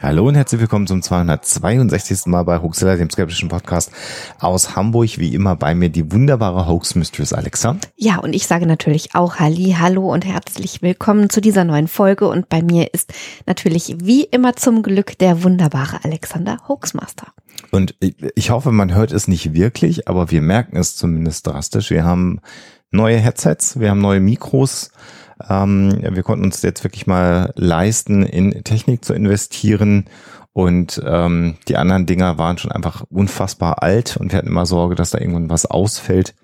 Hallo und herzlich willkommen zum 262. Mal bei Hoaxilla, dem skeptischen Podcast aus Hamburg. Wie immer bei mir die wunderbare Hoax Mistress Alexa. Ja, und ich sage natürlich auch Halli, hallo und herzlich willkommen zu dieser neuen Folge. Und bei mir ist natürlich wie immer zum Glück der wunderbare Alexander Hoaxmaster. Und ich hoffe, man hört es nicht wirklich, aber wir merken es zumindest drastisch. Wir haben neue Headsets, wir haben neue Mikros. Ähm, wir konnten uns jetzt wirklich mal leisten, in Technik zu investieren. Und ähm, die anderen Dinger waren schon einfach unfassbar alt und wir hatten immer Sorge, dass da irgendwann was ausfällt.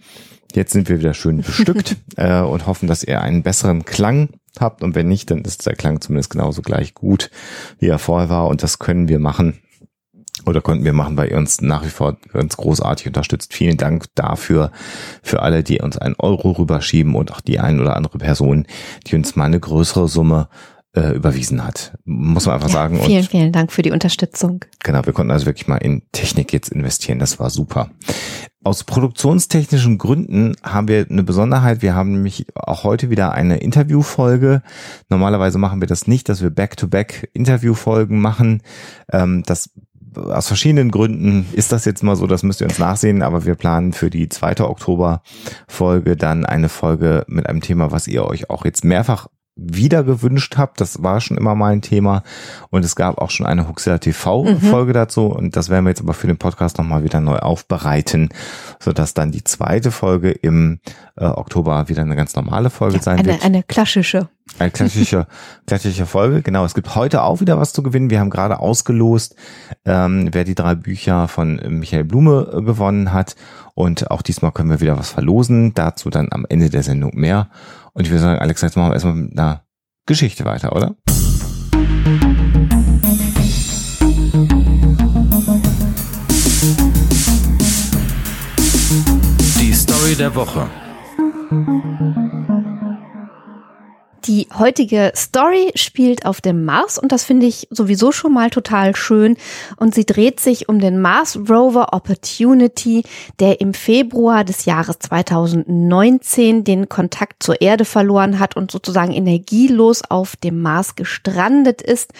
Jetzt sind wir wieder schön bestückt äh, und hoffen, dass ihr einen besseren Klang habt. Und wenn nicht, dann ist der Klang zumindest genauso gleich gut, wie er vorher war. Und das können wir machen oder konnten wir machen, weil ihr uns nach wie vor ganz großartig unterstützt. Vielen Dank dafür, für alle, die uns einen Euro rüberschieben und auch die ein oder andere Person, die uns mal eine größere Summe äh, überwiesen hat. Muss man einfach ja, sagen. Vielen, und, vielen Dank für die Unterstützung. Genau, wir konnten also wirklich mal in Technik jetzt investieren. Das war super. Aus produktionstechnischen Gründen haben wir eine Besonderheit. Wir haben nämlich auch heute wieder eine Interviewfolge. Normalerweise machen wir das nicht, dass wir Back-to-Back Interviewfolgen machen. Ähm, das aus verschiedenen Gründen ist das jetzt mal so, das müsst ihr uns nachsehen, aber wir planen für die zweite Oktober-Folge dann eine Folge mit einem Thema, was ihr euch auch jetzt mehrfach wieder gewünscht habt. Das war schon immer mal ein Thema. Und es gab auch schon eine Huxilla TV-Folge mhm. dazu. Und das werden wir jetzt aber für den Podcast nochmal wieder neu aufbereiten, sodass dann die zweite Folge im äh, Oktober wieder eine ganz normale Folge ja, sein eine, wird. Eine klassische. Eine klassische, klassische Folge. Genau. Es gibt heute auch wieder was zu gewinnen. Wir haben gerade ausgelost, ähm, wer die drei Bücher von Michael Blume äh, gewonnen hat. Und auch diesmal können wir wieder was verlosen. Dazu dann am Ende der Sendung mehr. Und ich würde sagen, Alex, jetzt machen wir erstmal mit einer Geschichte weiter, oder? Die Story der Woche. Die heutige Story spielt auf dem Mars und das finde ich sowieso schon mal total schön. Und sie dreht sich um den Mars Rover Opportunity, der im Februar des Jahres 2019 den Kontakt zur Erde verloren hat und sozusagen energielos auf dem Mars gestrandet ist.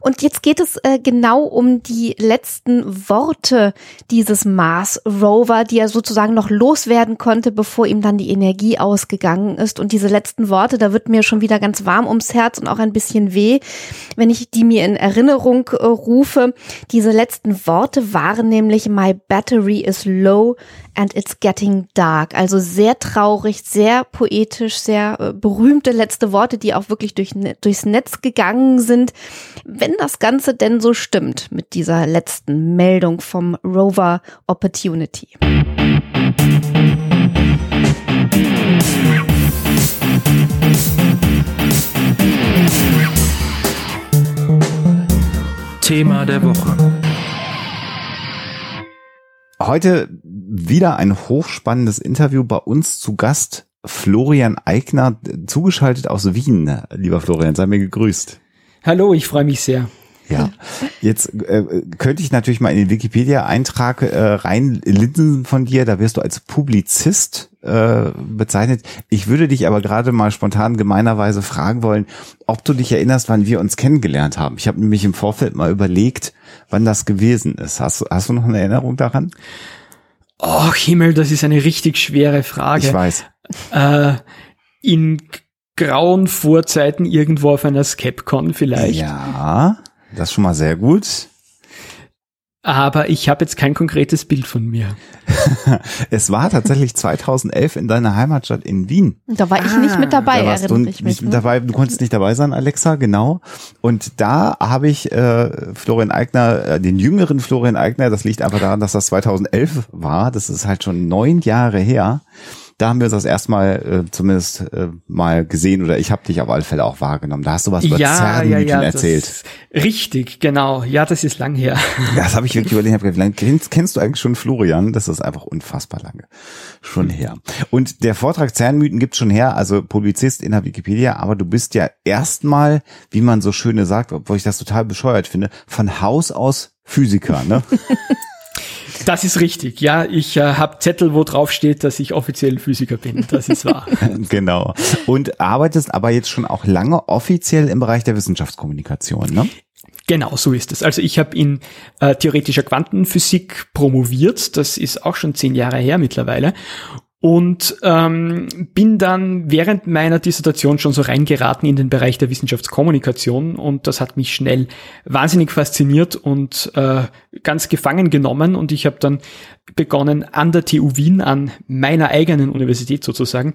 Und jetzt geht es äh, genau um die letzten Worte dieses Mars Rover, die er sozusagen noch loswerden konnte, bevor ihm dann die Energie ausgegangen ist. Und diese letzten Worte, da wird mir schon schon wieder ganz warm ums Herz und auch ein bisschen weh, wenn ich die mir in Erinnerung äh, rufe. Diese letzten Worte waren nämlich My battery is low and it's getting dark. Also sehr traurig, sehr poetisch, sehr äh, berühmte letzte Worte, die auch wirklich durch, durchs Netz gegangen sind. Wenn das Ganze denn so stimmt mit dieser letzten Meldung vom Rover Opportunity. Thema der Woche. Heute wieder ein hochspannendes Interview bei uns zu Gast. Florian Eigner, zugeschaltet aus Wien. Lieber Florian, sei mir gegrüßt. Hallo, ich freue mich sehr. Ja, jetzt äh, könnte ich natürlich mal in den Wikipedia-Eintrag äh, reinlinsen von dir. Da wirst du als Publizist äh, bezeichnet. Ich würde dich aber gerade mal spontan gemeinerweise fragen wollen, ob du dich erinnerst, wann wir uns kennengelernt haben. Ich habe nämlich im Vorfeld mal überlegt, wann das gewesen ist. Hast, hast du noch eine Erinnerung daran? Oh Himmel, das ist eine richtig schwere Frage. Ich weiß. Äh, in grauen Vorzeiten irgendwo auf einer Skepcon vielleicht. Ja. Das ist schon mal sehr gut. Aber ich habe jetzt kein konkretes Bild von mir. es war tatsächlich 2011 in deiner Heimatstadt in Wien. Da war ich ah, nicht mit dabei, da warst du nicht mit ne? dabei. Du konntest nicht dabei sein, Alexa, genau. Und da habe ich äh, Florian Eigner, äh, den jüngeren Florian Eigner, das liegt einfach daran, dass das 2011 war. Das ist halt schon neun Jahre her da haben wir uns das erstmal äh, zumindest äh, mal gesehen oder ich habe dich auf alle Fälle auch wahrgenommen. Da hast du was über ja, Zerrenmythen ja, ja, erzählt. Richtig, genau. Ja, das ist lang her. Das habe ich wirklich überlegt. Hab gedacht, kennst, kennst du eigentlich schon Florian? Das ist einfach unfassbar lange schon her. Und der Vortrag Zernmythen gibt schon her, also Publizist in der Wikipedia, aber du bist ja erstmal, wie man so schöne sagt, obwohl ich das total bescheuert finde, von Haus aus Physiker, ne? Das ist richtig. Ja, ich äh, habe Zettel, wo drauf steht, dass ich offiziell Physiker bin. Das ist wahr. genau. Und arbeitest aber jetzt schon auch lange offiziell im Bereich der Wissenschaftskommunikation, ne? Genau, so ist es. Also ich habe in äh, theoretischer Quantenphysik promoviert. Das ist auch schon zehn Jahre her mittlerweile. Und ähm, bin dann während meiner Dissertation schon so reingeraten in den Bereich der Wissenschaftskommunikation und das hat mich schnell wahnsinnig fasziniert und äh, ganz gefangen genommen und ich habe dann begonnen an der TU Wien, an meiner eigenen Universität sozusagen,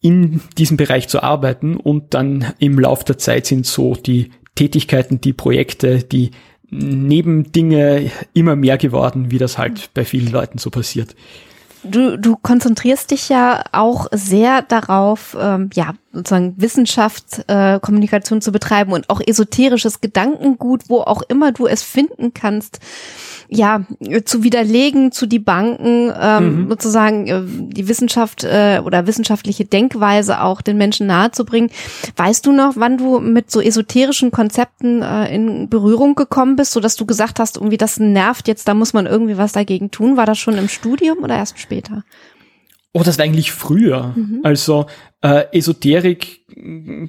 in diesem Bereich zu arbeiten und dann im Lauf der Zeit sind so die Tätigkeiten, die Projekte, die Nebendinge immer mehr geworden, wie das halt bei vielen Leuten so passiert. Du, du konzentrierst dich ja auch sehr darauf, ähm, ja, sozusagen Wissenschaftskommunikation äh, zu betreiben und auch esoterisches Gedankengut, wo auch immer du es finden kannst, ja, zu widerlegen, zu debunken, ähm, mhm. sozusagen äh, die Wissenschaft äh, oder wissenschaftliche Denkweise auch den Menschen nahezubringen. Weißt du noch, wann du mit so esoterischen Konzepten äh, in Berührung gekommen bist, so dass du gesagt hast, irgendwie das nervt jetzt, da muss man irgendwie was dagegen tun? War das schon im Studium oder erst später? Oh, das war eigentlich früher. Mhm. Also äh, Esoterik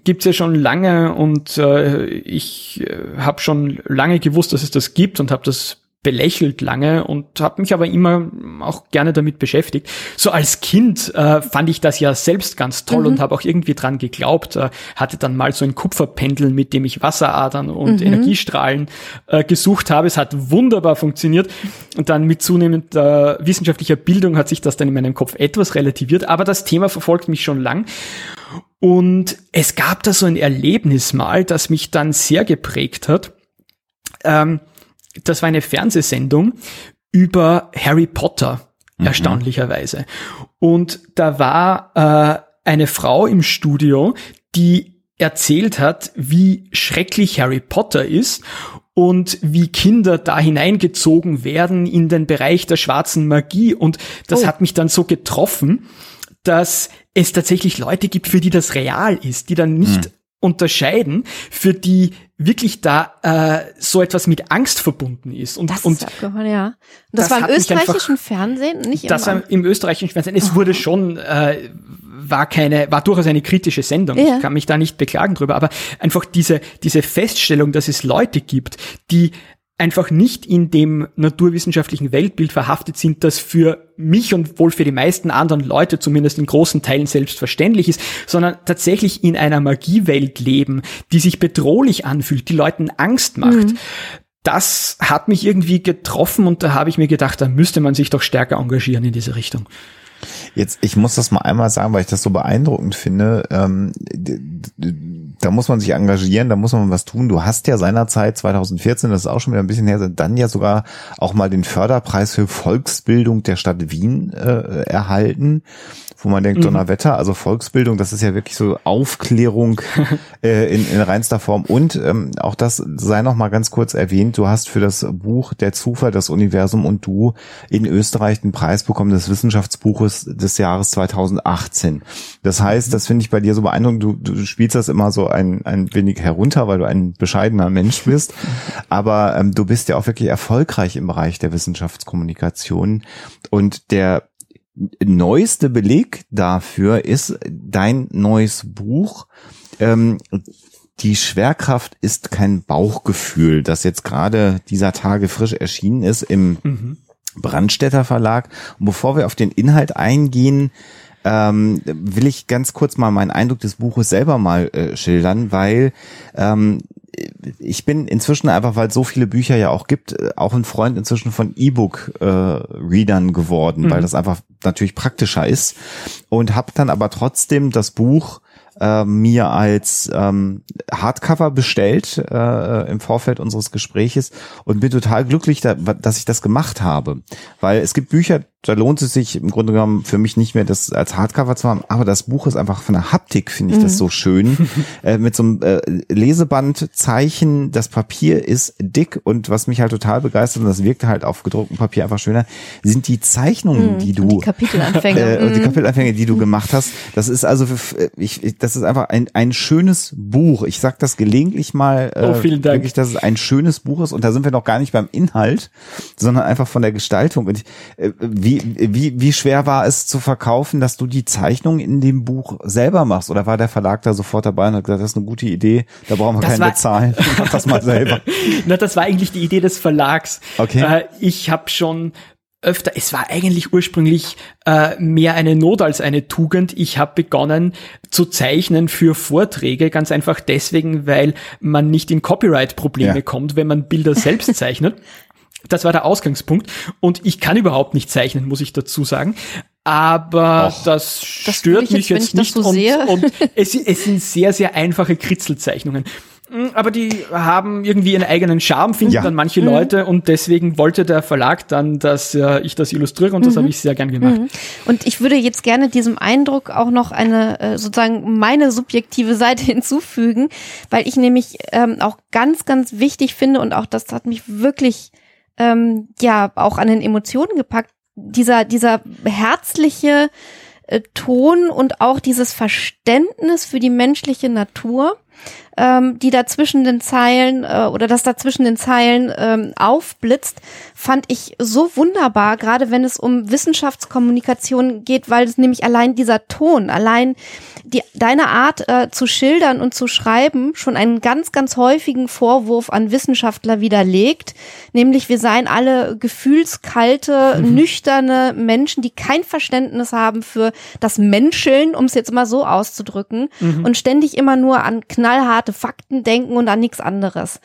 gibt's ja schon lange und äh, ich äh, habe schon lange gewusst, dass es das gibt und habe das belächelt lange und habe mich aber immer auch gerne damit beschäftigt. So als Kind äh, fand ich das ja selbst ganz toll mhm. und habe auch irgendwie dran geglaubt. Äh, hatte dann mal so ein Kupferpendel, mit dem ich Wasseradern und mhm. Energiestrahlen äh, gesucht habe. Es hat wunderbar funktioniert und dann mit zunehmender wissenschaftlicher Bildung hat sich das dann in meinem Kopf etwas relativiert. Aber das Thema verfolgt mich schon lang. Und es gab da so ein Erlebnis mal, das mich dann sehr geprägt hat. Ähm, das war eine Fernsehsendung über Harry Potter, mhm. erstaunlicherweise. Und da war äh, eine Frau im Studio, die erzählt hat, wie schrecklich Harry Potter ist und wie Kinder da hineingezogen werden in den Bereich der schwarzen Magie. Und das oh. hat mich dann so getroffen, dass es tatsächlich Leute gibt, für die das real ist, die dann nicht hm unterscheiden, für die wirklich da äh, so etwas mit Angst verbunden ist. Und, das und ist abgefahren, ja. Und das, das war im österreichischen einfach, Fernsehen, nicht Das war im österreichischen Fernsehen. Es oh. wurde schon, äh, war keine, war durchaus eine kritische Sendung. Ja. Ich kann mich da nicht beklagen drüber, aber einfach diese, diese Feststellung, dass es Leute gibt, die einfach nicht in dem naturwissenschaftlichen Weltbild verhaftet sind, das für mich und wohl für die meisten anderen Leute zumindest in großen Teilen selbstverständlich ist, sondern tatsächlich in einer Magiewelt leben, die sich bedrohlich anfühlt, die Leuten Angst macht. Mhm. Das hat mich irgendwie getroffen und da habe ich mir gedacht, da müsste man sich doch stärker engagieren in diese Richtung. Jetzt, ich muss das mal einmal sagen, weil ich das so beeindruckend finde. Ähm, da muss man sich engagieren, da muss man was tun. Du hast ja seinerzeit 2014, das ist auch schon wieder ein bisschen her, dann ja sogar auch mal den Förderpreis für Volksbildung der Stadt Wien äh, erhalten wo man denkt, mhm. Donnerwetter, also Volksbildung, das ist ja wirklich so Aufklärung äh, in, in reinster Form. Und ähm, auch das sei noch mal ganz kurz erwähnt, du hast für das Buch Der Zufall, das Universum und du in Österreich den Preis bekommen des Wissenschaftsbuches des Jahres 2018. Das heißt, das finde ich bei dir so beeindruckend, du, du spielst das immer so ein, ein wenig herunter, weil du ein bescheidener Mensch bist. Aber ähm, du bist ja auch wirklich erfolgreich im Bereich der Wissenschaftskommunikation. Und der neueste Beleg dafür ist dein neues Buch. Ähm, die Schwerkraft ist kein Bauchgefühl, das jetzt gerade dieser Tage frisch erschienen ist im mhm. Brandstätter Verlag. Und bevor wir auf den Inhalt eingehen, ähm, will ich ganz kurz mal meinen Eindruck des Buches selber mal äh, schildern, weil ähm, ich bin inzwischen einfach, weil es so viele Bücher ja auch gibt, äh, auch ein Freund inzwischen von E-Book-Readern äh, geworden, mhm. weil das einfach natürlich praktischer ist und habe dann aber trotzdem das Buch äh, mir als ähm, Hardcover bestellt äh, im Vorfeld unseres Gespräches und bin total glücklich, da, dass ich das gemacht habe, weil es gibt Bücher, da lohnt es sich im Grunde genommen für mich nicht mehr, das als Hardcover zu haben, aber das Buch ist einfach von der Haptik, finde ich mhm. das so schön. äh, mit so einem äh, Lesebandzeichen, das Papier ist dick und was mich halt total begeistert, und das wirkt halt auf gedrucktem Papier einfach schöner, sind die Zeichnungen, mhm. die du. Und die Kapitelanfänge. Äh, und die mhm. Kapitelanfänge, die du gemacht hast. Das ist also, für, ich, das ist einfach ein, ein schönes Buch. Ich sag das gelegentlich mal. Äh, oh, vielen Dank. Wirklich, dass es ein schönes Buch ist und da sind wir noch gar nicht beim Inhalt, sondern einfach von der Gestaltung. Und ich, äh, wie wie, wie, wie schwer war es zu verkaufen, dass du die Zeichnung in dem Buch selber machst? Oder war der Verlag da sofort dabei und hat gesagt, das ist eine gute Idee, da brauchen wir das keinen bezahlen, mach das mal selber. Na, das war eigentlich die Idee des Verlags. Okay. Äh, ich habe schon öfter, es war eigentlich ursprünglich äh, mehr eine Not als eine Tugend. Ich habe begonnen zu zeichnen für Vorträge, ganz einfach deswegen, weil man nicht in Copyright-Probleme ja. kommt, wenn man Bilder selbst zeichnet. Das war der Ausgangspunkt. Und ich kann überhaupt nicht zeichnen, muss ich dazu sagen. Aber Och, das, das stört mich jetzt, jetzt nicht. So und, und es, es sind sehr, sehr einfache Kritzelzeichnungen. Mm, aber die haben irgendwie ihren eigenen Charme, finden ja. dann manche mhm. Leute und deswegen wollte der Verlag dann, dass äh, ich das illustriere und mhm. das habe ich sehr gern gemacht. Mhm. Und ich würde jetzt gerne diesem Eindruck auch noch eine äh, sozusagen meine subjektive Seite hinzufügen, weil ich nämlich ähm, auch ganz, ganz wichtig finde und auch das hat mich wirklich ähm, ja auch an den Emotionen gepackt. Dieser, dieser herzliche äh, Ton und auch dieses Verständnis für die menschliche Natur ähm, die da zwischen den Zeilen äh, oder das da zwischen den Zeilen ähm, aufblitzt, fand ich so wunderbar, gerade wenn es um Wissenschaftskommunikation geht, weil es nämlich allein dieser Ton, allein die, deine Art äh, zu schildern und zu schreiben schon einen ganz, ganz häufigen Vorwurf an Wissenschaftler widerlegt, nämlich wir seien alle gefühlskalte, mhm. nüchterne Menschen, die kein Verständnis haben für das Menscheln, um es jetzt mal so auszudrücken, mhm. und ständig immer nur an knallhart harte Fakten denken und an nichts anderes.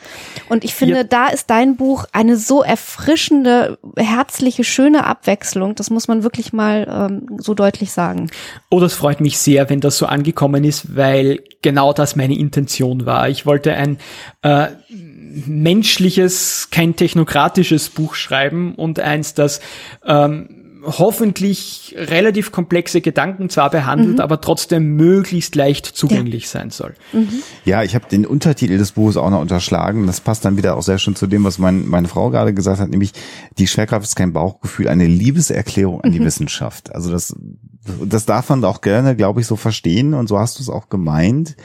Und ich finde, ja. da ist dein Buch eine so erfrischende, herzliche, schöne Abwechslung. Das muss man wirklich mal ähm, so deutlich sagen. Oh, das freut mich sehr, wenn das so angekommen ist, weil genau das meine Intention war. Ich wollte ein äh, menschliches, kein technokratisches Buch schreiben und eins, das ähm, hoffentlich relativ komplexe Gedanken zwar behandelt, mhm. aber trotzdem möglichst leicht zugänglich ja. sein soll. Mhm. Ja, ich habe den Untertitel des Buches auch noch unterschlagen. Das passt dann wieder auch sehr schön zu dem, was mein, meine Frau gerade gesagt hat, nämlich die Schwerkraft ist kein Bauchgefühl, eine Liebeserklärung an die mhm. Wissenschaft. Also das, das darf man auch gerne, glaube ich, so verstehen und so hast du es auch gemeint.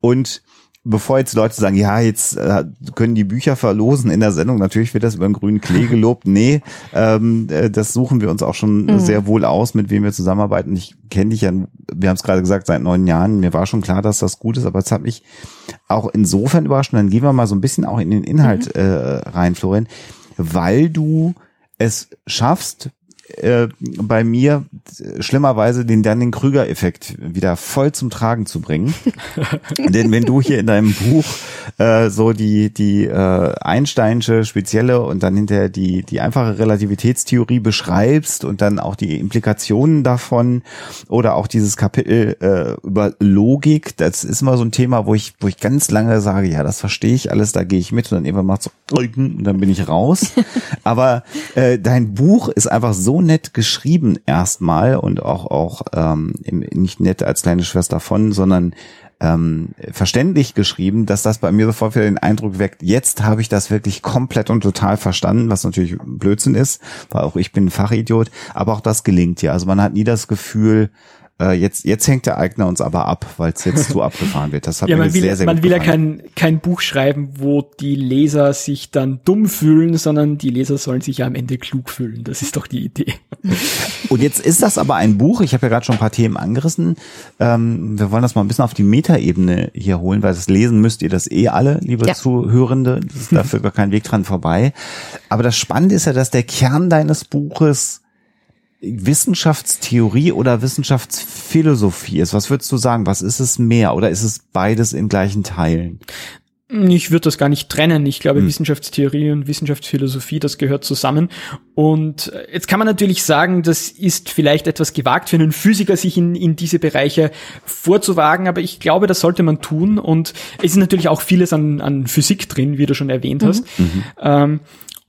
Und bevor jetzt Leute sagen, ja, jetzt äh, können die Bücher verlosen in der Sendung, natürlich wird das über den grünen Klee gelobt. Nee, ähm, äh, das suchen wir uns auch schon mhm. sehr wohl aus, mit wem wir zusammenarbeiten. Ich kenne dich ja, wir haben es gerade gesagt, seit neun Jahren. Mir war schon klar, dass das gut ist, aber es hat mich auch insofern überrascht. Und dann gehen wir mal so ein bisschen auch in den Inhalt mhm. äh, rein, Florian, weil du es schaffst, äh, bei mir schlimmerweise den Dunning-Krüger-Effekt wieder voll zum Tragen zu bringen. Denn wenn du hier in deinem Buch äh, so die, die äh, Einsteinsche spezielle und dann hinterher die, die einfache Relativitätstheorie beschreibst und dann auch die Implikationen davon oder auch dieses Kapitel äh, über Logik, das ist immer so ein Thema, wo ich, wo ich ganz lange sage, ja, das verstehe ich alles, da gehe ich mit und dann irgendwann macht so und dann bin ich raus. Aber äh, dein Buch ist einfach so nett geschrieben erstmal und auch auch ähm, nicht nett als kleine Schwester von, sondern ähm, verständlich geschrieben, dass das bei mir sofort wieder den Eindruck weckt, jetzt habe ich das wirklich komplett und total verstanden, was natürlich Blödsinn ist, weil auch ich bin ein Fachidiot, aber auch das gelingt ja. Also man hat nie das Gefühl, äh, jetzt, jetzt hängt der Eigner uns aber ab, weil es jetzt zu abgefahren wird. Das hat ja, mir man will, sehr, sehr Man will gefallen. ja kein, kein Buch schreiben, wo die Leser sich dann dumm fühlen, sondern die Leser sollen sich ja am Ende klug fühlen. Das ist doch die Idee. Und jetzt ist das aber ein Buch, ich habe ja gerade schon ein paar Themen angerissen. Ähm, wir wollen das mal ein bisschen auf die Metaebene hier holen, weil das Lesen müsst ihr das eh alle, liebe ja. Zuhörende. Das ist dafür gar kein Weg dran vorbei. Aber das Spannende ist ja, dass der Kern deines Buches Wissenschaftstheorie oder Wissenschaftsphilosophie ist. Was würdest du sagen? Was ist es mehr oder ist es beides in gleichen Teilen? Ich würde das gar nicht trennen. Ich glaube, hm. Wissenschaftstheorie und Wissenschaftsphilosophie, das gehört zusammen. Und jetzt kann man natürlich sagen, das ist vielleicht etwas gewagt für einen Physiker, sich in, in diese Bereiche vorzuwagen, aber ich glaube, das sollte man tun. Und es ist natürlich auch vieles an, an Physik drin, wie du schon erwähnt hast. Mhm. Ähm,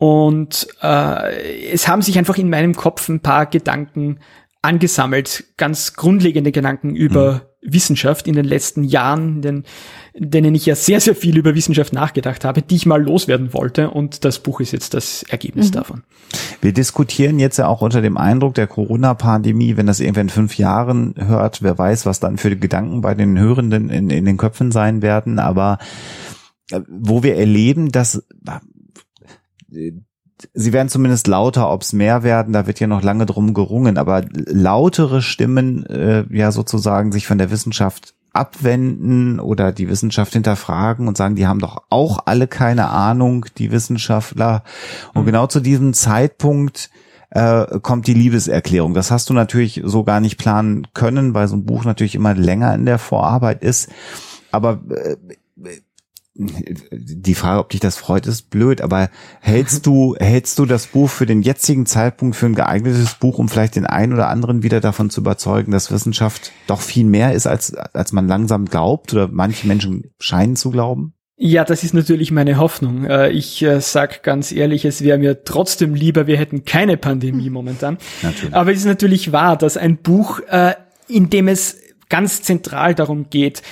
Und äh, es haben sich einfach in meinem Kopf ein paar Gedanken angesammelt, ganz grundlegende Gedanken über mhm. Wissenschaft in den letzten Jahren, in, den, in denen ich ja sehr, sehr viel über Wissenschaft nachgedacht habe, die ich mal loswerden wollte. Und das Buch ist jetzt das Ergebnis mhm. davon. Wir diskutieren jetzt ja auch unter dem Eindruck der Corona-Pandemie, wenn das irgendwann in fünf Jahren hört, wer weiß, was dann für Gedanken bei den Hörenden in, in den Köpfen sein werden. Aber äh, wo wir erleben, dass sie werden zumindest lauter, ob es mehr werden, da wird ja noch lange drum gerungen, aber lautere Stimmen äh, ja sozusagen sich von der Wissenschaft abwenden oder die Wissenschaft hinterfragen und sagen, die haben doch auch alle keine Ahnung, die Wissenschaftler. Und mhm. genau zu diesem Zeitpunkt äh, kommt die Liebeserklärung. Das hast du natürlich so gar nicht planen können, weil so ein Buch natürlich immer länger in der Vorarbeit ist. Aber äh, die Frage, ob dich das freut, ist blöd, aber hältst du, hältst du das Buch für den jetzigen Zeitpunkt für ein geeignetes Buch, um vielleicht den einen oder anderen wieder davon zu überzeugen, dass Wissenschaft doch viel mehr ist, als, als man langsam glaubt oder manche Menschen scheinen zu glauben? Ja, das ist natürlich meine Hoffnung. Äh, ich äh, sag ganz ehrlich, es wäre mir trotzdem lieber, wir hätten keine Pandemie momentan. Natürlich. Aber es ist natürlich wahr, dass ein Buch, äh, in dem es ganz zentral darum geht,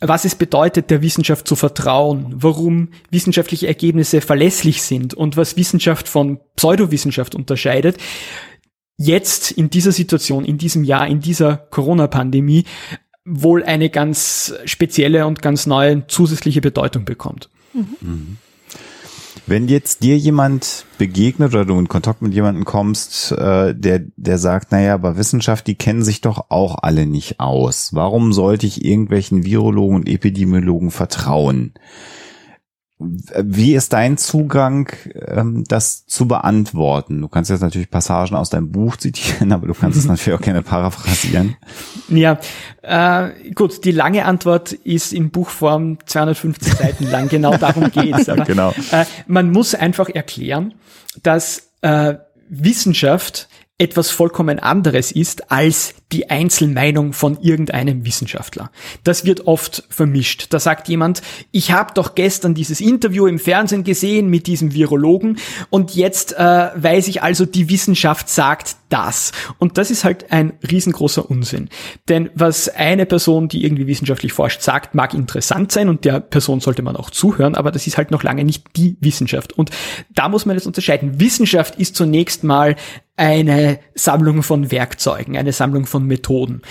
was es bedeutet, der Wissenschaft zu vertrauen, warum wissenschaftliche Ergebnisse verlässlich sind und was Wissenschaft von Pseudowissenschaft unterscheidet, jetzt in dieser Situation, in diesem Jahr, in dieser Corona-Pandemie wohl eine ganz spezielle und ganz neue zusätzliche Bedeutung bekommt. Mhm. Mhm. Wenn jetzt dir jemand begegnet oder du in Kontakt mit jemandem kommst, äh, der, der sagt, naja, aber Wissenschaft, die kennen sich doch auch alle nicht aus. Warum sollte ich irgendwelchen Virologen und Epidemiologen vertrauen? Wie ist dein Zugang, ähm, das zu beantworten? Du kannst jetzt natürlich Passagen aus deinem Buch zitieren, aber du kannst es natürlich auch gerne paraphrasieren. Ja, äh, gut, die lange Antwort ist in Buchform 250 Seiten lang, genau darum geht's. Aber, genau. Äh, man muss einfach erklären, dass äh, Wissenschaft etwas vollkommen anderes ist als die Einzelmeinung von irgendeinem Wissenschaftler. Das wird oft vermischt. Da sagt jemand, ich habe doch gestern dieses Interview im Fernsehen gesehen mit diesem Virologen und jetzt äh, weiß ich also, die Wissenschaft sagt das. Und das ist halt ein riesengroßer Unsinn. Denn was eine Person, die irgendwie wissenschaftlich forscht, sagt, mag interessant sein und der Person sollte man auch zuhören, aber das ist halt noch lange nicht die Wissenschaft. Und da muss man jetzt unterscheiden. Wissenschaft ist zunächst mal eine Sammlung von Werkzeugen, eine Sammlung von Methoden.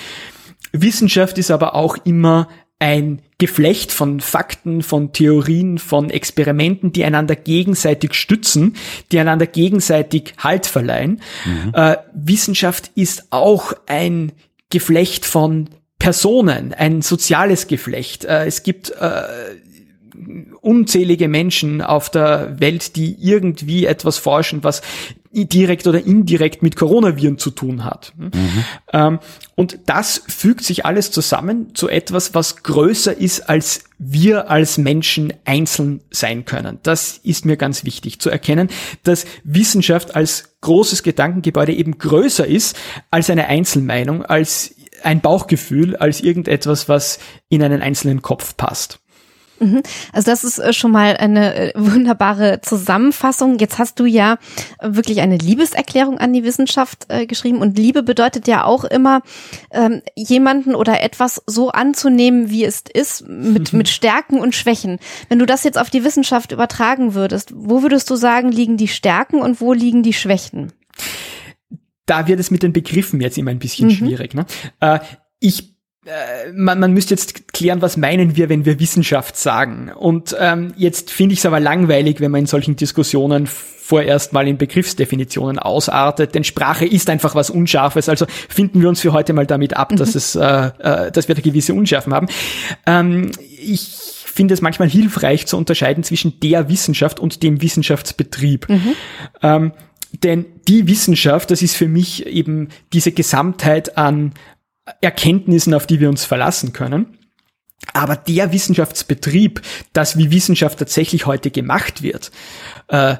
Wissenschaft ist aber auch immer ein Geflecht von Fakten, von Theorien, von Experimenten, die einander gegenseitig stützen, die einander gegenseitig Halt verleihen. Mhm. Äh, Wissenschaft ist auch ein Geflecht von Personen, ein soziales Geflecht. Äh, es gibt äh, unzählige Menschen auf der Welt, die irgendwie etwas forschen, was direkt oder indirekt mit Coronaviren zu tun hat. Mhm. Und das fügt sich alles zusammen zu etwas, was größer ist, als wir als Menschen einzeln sein können. Das ist mir ganz wichtig zu erkennen, dass Wissenschaft als großes Gedankengebäude eben größer ist als eine Einzelmeinung, als ein Bauchgefühl, als irgendetwas, was in einen einzelnen Kopf passt. Mhm. Also das ist äh, schon mal eine äh, wunderbare Zusammenfassung. Jetzt hast du ja wirklich eine Liebeserklärung an die Wissenschaft äh, geschrieben und Liebe bedeutet ja auch immer ähm, jemanden oder etwas so anzunehmen, wie es ist, mit, mit Stärken und Schwächen. Wenn du das jetzt auf die Wissenschaft übertragen würdest, wo würdest du sagen, liegen die Stärken und wo liegen die Schwächen? Da wird es mit den Begriffen jetzt immer ein bisschen mhm. schwierig. Ne? Äh, ich äh, man, man müsste jetzt klären, was meinen wir, wenn wir Wissenschaft sagen. Und ähm, jetzt finde ich es aber langweilig, wenn man in solchen Diskussionen vorerst mal in Begriffsdefinitionen ausartet, denn Sprache ist einfach was Unscharfes. Also finden wir uns für heute mal damit ab, mhm. dass es, äh, äh, dass wir da gewisse Unschärfen haben. Ähm, ich finde es manchmal hilfreich zu unterscheiden zwischen der Wissenschaft und dem Wissenschaftsbetrieb. Mhm. Ähm, denn die Wissenschaft, das ist für mich eben diese Gesamtheit an, Erkenntnissen, auf die wir uns verlassen können. Aber der Wissenschaftsbetrieb, das wie Wissenschaft tatsächlich heute gemacht wird, äh,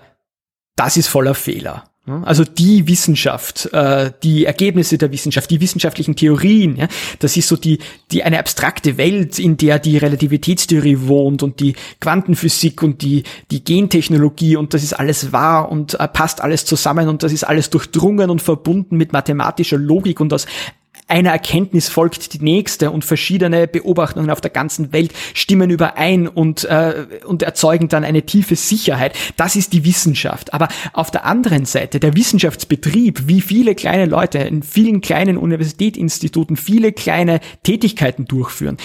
das ist voller Fehler. Also die Wissenschaft, äh, die Ergebnisse der Wissenschaft, die wissenschaftlichen Theorien, das ist so die, die eine abstrakte Welt, in der die Relativitätstheorie wohnt und die Quantenphysik und die, die Gentechnologie und das ist alles wahr und äh, passt alles zusammen und das ist alles durchdrungen und verbunden mit mathematischer Logik und aus einer Erkenntnis folgt die nächste und verschiedene Beobachtungen auf der ganzen Welt stimmen überein und, äh, und erzeugen dann eine tiefe Sicherheit. Das ist die Wissenschaft. Aber auf der anderen Seite, der Wissenschaftsbetrieb, wie viele kleine Leute in vielen kleinen Universitätsinstituten viele kleine Tätigkeiten durchführen,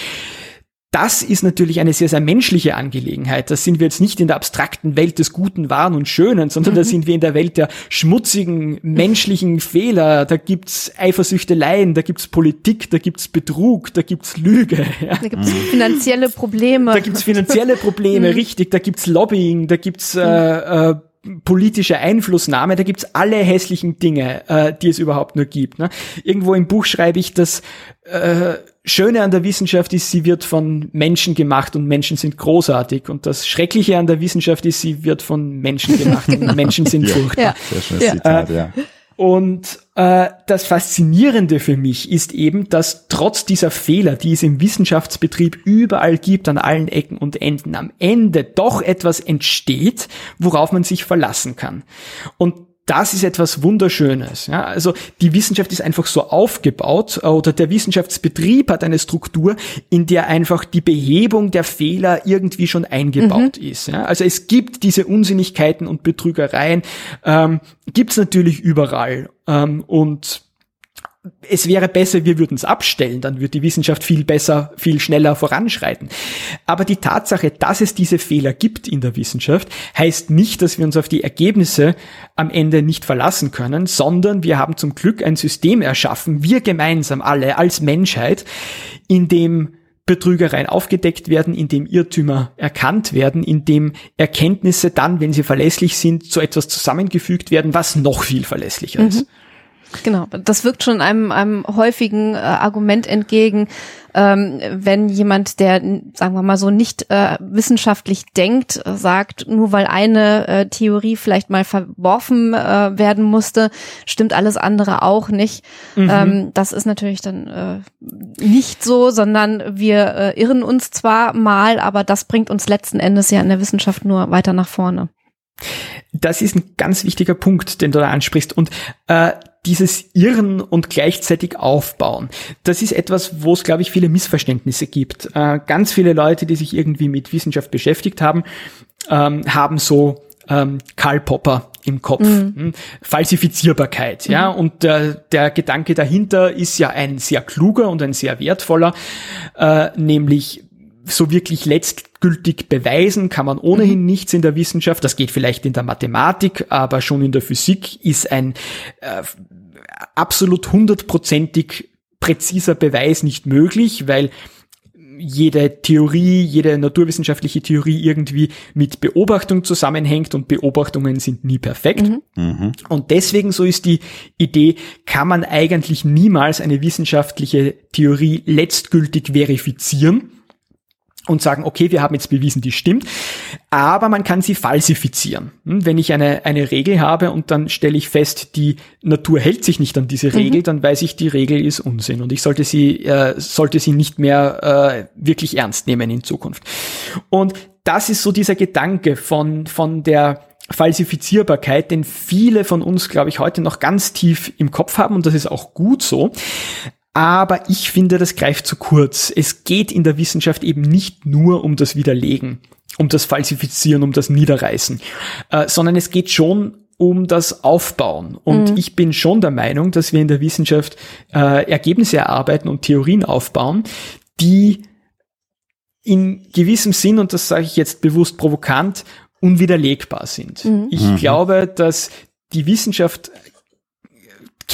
das ist natürlich eine sehr, sehr menschliche Angelegenheit. Da sind wir jetzt nicht in der abstrakten Welt des Guten, Wahren und Schönen, sondern mhm. da sind wir in der Welt der schmutzigen, menschlichen Fehler. Da gibt's Eifersüchteleien, da gibt's Politik, da gibt's Betrug, da gibt's Lüge. Ja. Da gibt's finanzielle Probleme. Da gibt's finanzielle Probleme, mhm. richtig. Da gibt's Lobbying, da gibt's äh, äh, politische Einflussnahme, da gibt's alle hässlichen Dinge, äh, die es überhaupt nur gibt. Ne? Irgendwo im Buch schreibe ich, dass äh, Schöne an der Wissenschaft ist, sie wird von Menschen gemacht und Menschen sind großartig. Und das Schreckliche an der Wissenschaft ist, sie wird von Menschen gemacht genau. und Menschen sind ja. furchtbar. Ja. Sehr schönes ja. Zitat, ja. Und äh, das Faszinierende für mich ist eben, dass trotz dieser Fehler, die es im Wissenschaftsbetrieb überall gibt, an allen Ecken und Enden, am Ende doch etwas entsteht, worauf man sich verlassen kann. Und das ist etwas Wunderschönes. Ja? Also die Wissenschaft ist einfach so aufgebaut oder der Wissenschaftsbetrieb hat eine Struktur, in der einfach die Behebung der Fehler irgendwie schon eingebaut mhm. ist. Ja? Also es gibt diese Unsinnigkeiten und Betrügereien, ähm, gibt es natürlich überall. Ähm, und es wäre besser, wir würden es abstellen, dann würde die Wissenschaft viel besser, viel schneller voranschreiten. Aber die Tatsache, dass es diese Fehler gibt in der Wissenschaft, heißt nicht, dass wir uns auf die Ergebnisse am Ende nicht verlassen können, sondern wir haben zum Glück ein System erschaffen, wir gemeinsam alle als Menschheit, in dem Betrügereien aufgedeckt werden, in dem Irrtümer erkannt werden, in dem Erkenntnisse dann, wenn sie verlässlich sind, zu etwas zusammengefügt werden, was noch viel verlässlicher mhm. ist. Genau, das wirkt schon einem, einem häufigen äh, Argument entgegen, ähm, wenn jemand, der, sagen wir mal so, nicht äh, wissenschaftlich denkt, äh, sagt, nur weil eine äh, Theorie vielleicht mal verworfen äh, werden musste, stimmt alles andere auch nicht. Mhm. Ähm, das ist natürlich dann äh, nicht so, sondern wir äh, irren uns zwar mal, aber das bringt uns letzten Endes ja in der Wissenschaft nur weiter nach vorne. Das ist ein ganz wichtiger Punkt, den du da ansprichst. Und äh, dieses Irren und gleichzeitig Aufbauen. Das ist etwas, wo es, glaube ich, viele Missverständnisse gibt. Äh, ganz viele Leute, die sich irgendwie mit Wissenschaft beschäftigt haben, ähm, haben so ähm, Karl Popper im Kopf. Mhm. Hm? Falsifizierbarkeit, mhm. ja. Und der, der Gedanke dahinter ist ja ein sehr kluger und ein sehr wertvoller, äh, nämlich so wirklich letztgültig beweisen kann man ohnehin mhm. nichts in der Wissenschaft. Das geht vielleicht in der Mathematik, aber schon in der Physik ist ein äh, absolut hundertprozentig präziser Beweis nicht möglich, weil jede Theorie, jede naturwissenschaftliche Theorie irgendwie mit Beobachtung zusammenhängt und Beobachtungen sind nie perfekt. Mhm. Mhm. Und deswegen, so ist die Idee, kann man eigentlich niemals eine wissenschaftliche Theorie letztgültig verifizieren und sagen, okay, wir haben jetzt bewiesen, die stimmt, aber man kann sie falsifizieren. Hm, wenn ich eine, eine Regel habe und dann stelle ich fest, die Natur hält sich nicht an diese Regel, mhm. dann weiß ich, die Regel ist Unsinn und ich sollte sie, äh, sollte sie nicht mehr äh, wirklich ernst nehmen in Zukunft. Und das ist so dieser Gedanke von, von der Falsifizierbarkeit, den viele von uns, glaube ich, heute noch ganz tief im Kopf haben und das ist auch gut so. Aber ich finde, das greift zu kurz. Es geht in der Wissenschaft eben nicht nur um das Widerlegen, um das Falsifizieren, um das Niederreißen, äh, sondern es geht schon um das Aufbauen. Und mhm. ich bin schon der Meinung, dass wir in der Wissenschaft äh, Ergebnisse erarbeiten und Theorien aufbauen, die in gewissem Sinn, und das sage ich jetzt bewusst provokant, unwiderlegbar sind. Mhm. Ich mhm. glaube, dass die Wissenschaft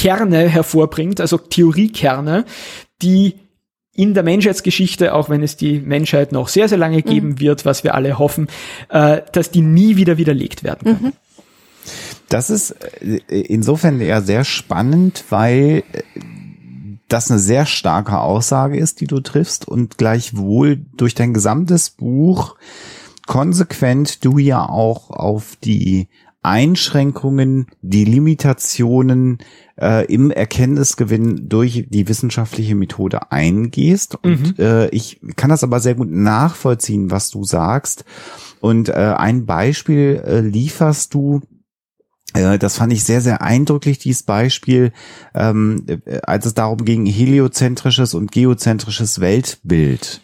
Kerne hervorbringt, also Theoriekerne, die in der Menschheitsgeschichte, auch wenn es die Menschheit noch sehr, sehr lange geben mhm. wird, was wir alle hoffen, äh, dass die nie wieder widerlegt werden können. Mhm. Das ist äh, insofern eher sehr spannend, weil äh, das eine sehr starke Aussage ist, die du triffst und gleichwohl durch dein gesamtes Buch konsequent du ja auch auf die Einschränkungen, die Limitationen äh, im Erkenntnisgewinn durch die wissenschaftliche Methode eingehst. Und mhm. äh, ich kann das aber sehr gut nachvollziehen, was du sagst. Und äh, ein Beispiel äh, lieferst du, das fand ich sehr, sehr eindrücklich, dieses Beispiel, ähm, äh, als es darum ging, heliozentrisches und geozentrisches Weltbild,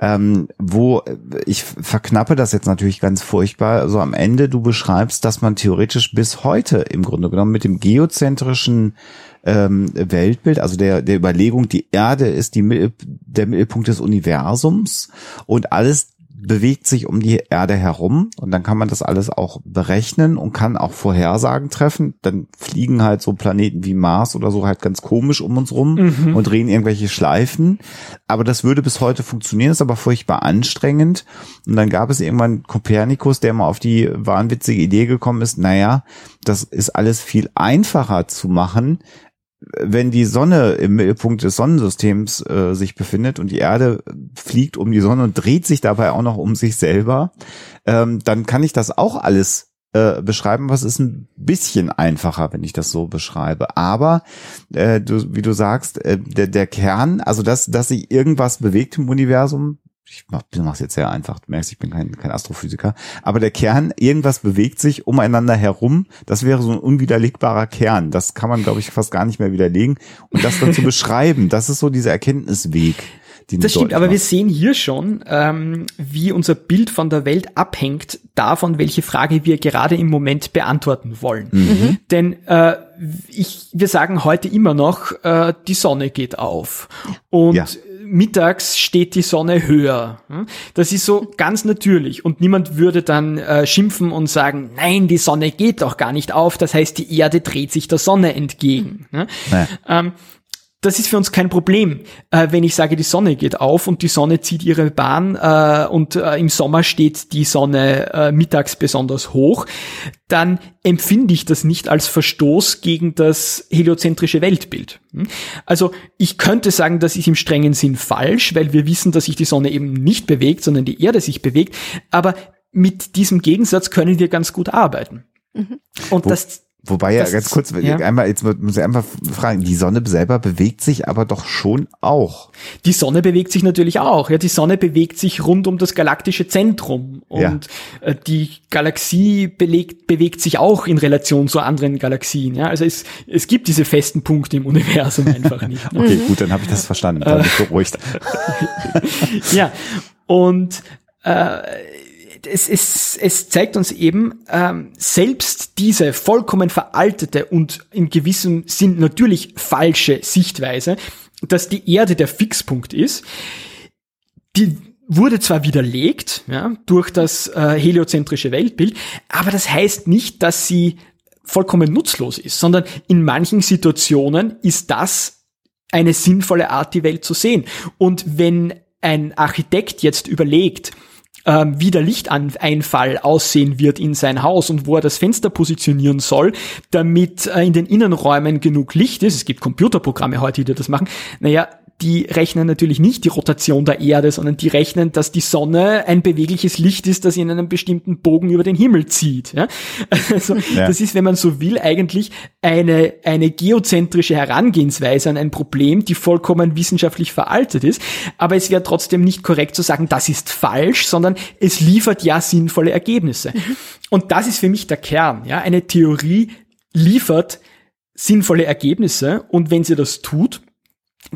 ähm, wo äh, ich verknappe das jetzt natürlich ganz furchtbar, also am Ende du beschreibst, dass man theoretisch bis heute im Grunde genommen mit dem geozentrischen ähm, Weltbild, also der, der Überlegung, die Erde ist die, der Mittelpunkt des Universums und alles bewegt sich um die Erde herum und dann kann man das alles auch berechnen und kann auch Vorhersagen treffen. Dann fliegen halt so Planeten wie Mars oder so halt ganz komisch um uns rum mhm. und drehen irgendwelche Schleifen. Aber das würde bis heute funktionieren, ist aber furchtbar anstrengend. Und dann gab es irgendwann Kopernikus, der mal auf die wahnwitzige Idee gekommen ist, naja, das ist alles viel einfacher zu machen, wenn die Sonne im Mittelpunkt des Sonnensystems äh, sich befindet und die Erde fliegt um die Sonne und dreht sich dabei auch noch um sich selber, ähm, dann kann ich das auch alles äh, beschreiben, was ist ein bisschen einfacher, wenn ich das so beschreibe. Aber äh, du, wie du sagst, äh, der, der Kern, also dass, dass sich irgendwas bewegt im Universum, ich mach, mach's jetzt sehr einfach, du merkst, ich bin kein, kein Astrophysiker, aber der Kern, irgendwas bewegt sich umeinander herum, das wäre so ein unwiderlegbarer Kern. Das kann man, glaube ich, fast gar nicht mehr widerlegen. Und das dann zu beschreiben, das ist so dieser Erkenntnisweg. das stimmt, aber wir sehen hier schon, ähm, wie unser Bild von der Welt abhängt davon, welche Frage wir gerade im Moment beantworten wollen. Mhm. Denn äh, ich, wir sagen heute immer noch, äh, die Sonne geht auf. Und ja mittags steht die Sonne höher. Hm? Das ist so ganz natürlich und niemand würde dann äh, schimpfen und sagen, nein, die Sonne geht doch gar nicht auf, das heißt, die Erde dreht sich der Sonne entgegen. Naja. Ne? Ähm, das ist für uns kein Problem, äh, wenn ich sage, die Sonne geht auf und die Sonne zieht ihre Bahn äh, und äh, im Sommer steht die Sonne äh, mittags besonders hoch, dann empfinde ich das nicht als Verstoß gegen das heliozentrische Weltbild. Hm? Also ich könnte sagen, das ist im strengen Sinn falsch, weil wir wissen, dass sich die Sonne eben nicht bewegt, sondern die Erde sich bewegt, aber mit diesem Gegensatz können wir ganz gut arbeiten. Mhm. Und Wo das Wobei ja ganz kurz, ja. einmal, jetzt muss ich einfach fragen, die Sonne selber bewegt sich aber doch schon auch. Die Sonne bewegt sich natürlich auch. Ja, die Sonne bewegt sich rund um das galaktische Zentrum und ja. Äh, die Galaxie belegt, bewegt sich auch in Relation zu anderen Galaxien. Ja, also es, es gibt diese festen Punkte im Universum einfach nicht. okay, gut, dann habe ich das verstanden. Dann bin ich beruhigt. ja, und äh, es, es, es zeigt uns eben, ähm, selbst diese vollkommen veraltete und in gewissem Sinn natürlich falsche Sichtweise, dass die Erde der Fixpunkt ist, die wurde zwar widerlegt ja, durch das äh, heliozentrische Weltbild, aber das heißt nicht, dass sie vollkommen nutzlos ist, sondern in manchen Situationen ist das eine sinnvolle Art, die Welt zu sehen. Und wenn ein Architekt jetzt überlegt, ähm, wie der Lichteinfall aussehen wird in sein Haus und wo er das Fenster positionieren soll, damit äh, in den Innenräumen genug Licht ist. Es gibt Computerprogramme heute, die das machen. Naja, die rechnen natürlich nicht die Rotation der Erde, sondern die rechnen, dass die Sonne ein bewegliches Licht ist, das in einem bestimmten Bogen über den Himmel zieht. Ja? Also ja. das ist, wenn man so will, eigentlich eine, eine geozentrische Herangehensweise an ein Problem, die vollkommen wissenschaftlich veraltet ist. Aber es wäre trotzdem nicht korrekt zu sagen, das ist falsch, sondern es liefert ja sinnvolle Ergebnisse. Mhm. Und das ist für mich der Kern. Ja? Eine Theorie liefert sinnvolle Ergebnisse und wenn sie das tut,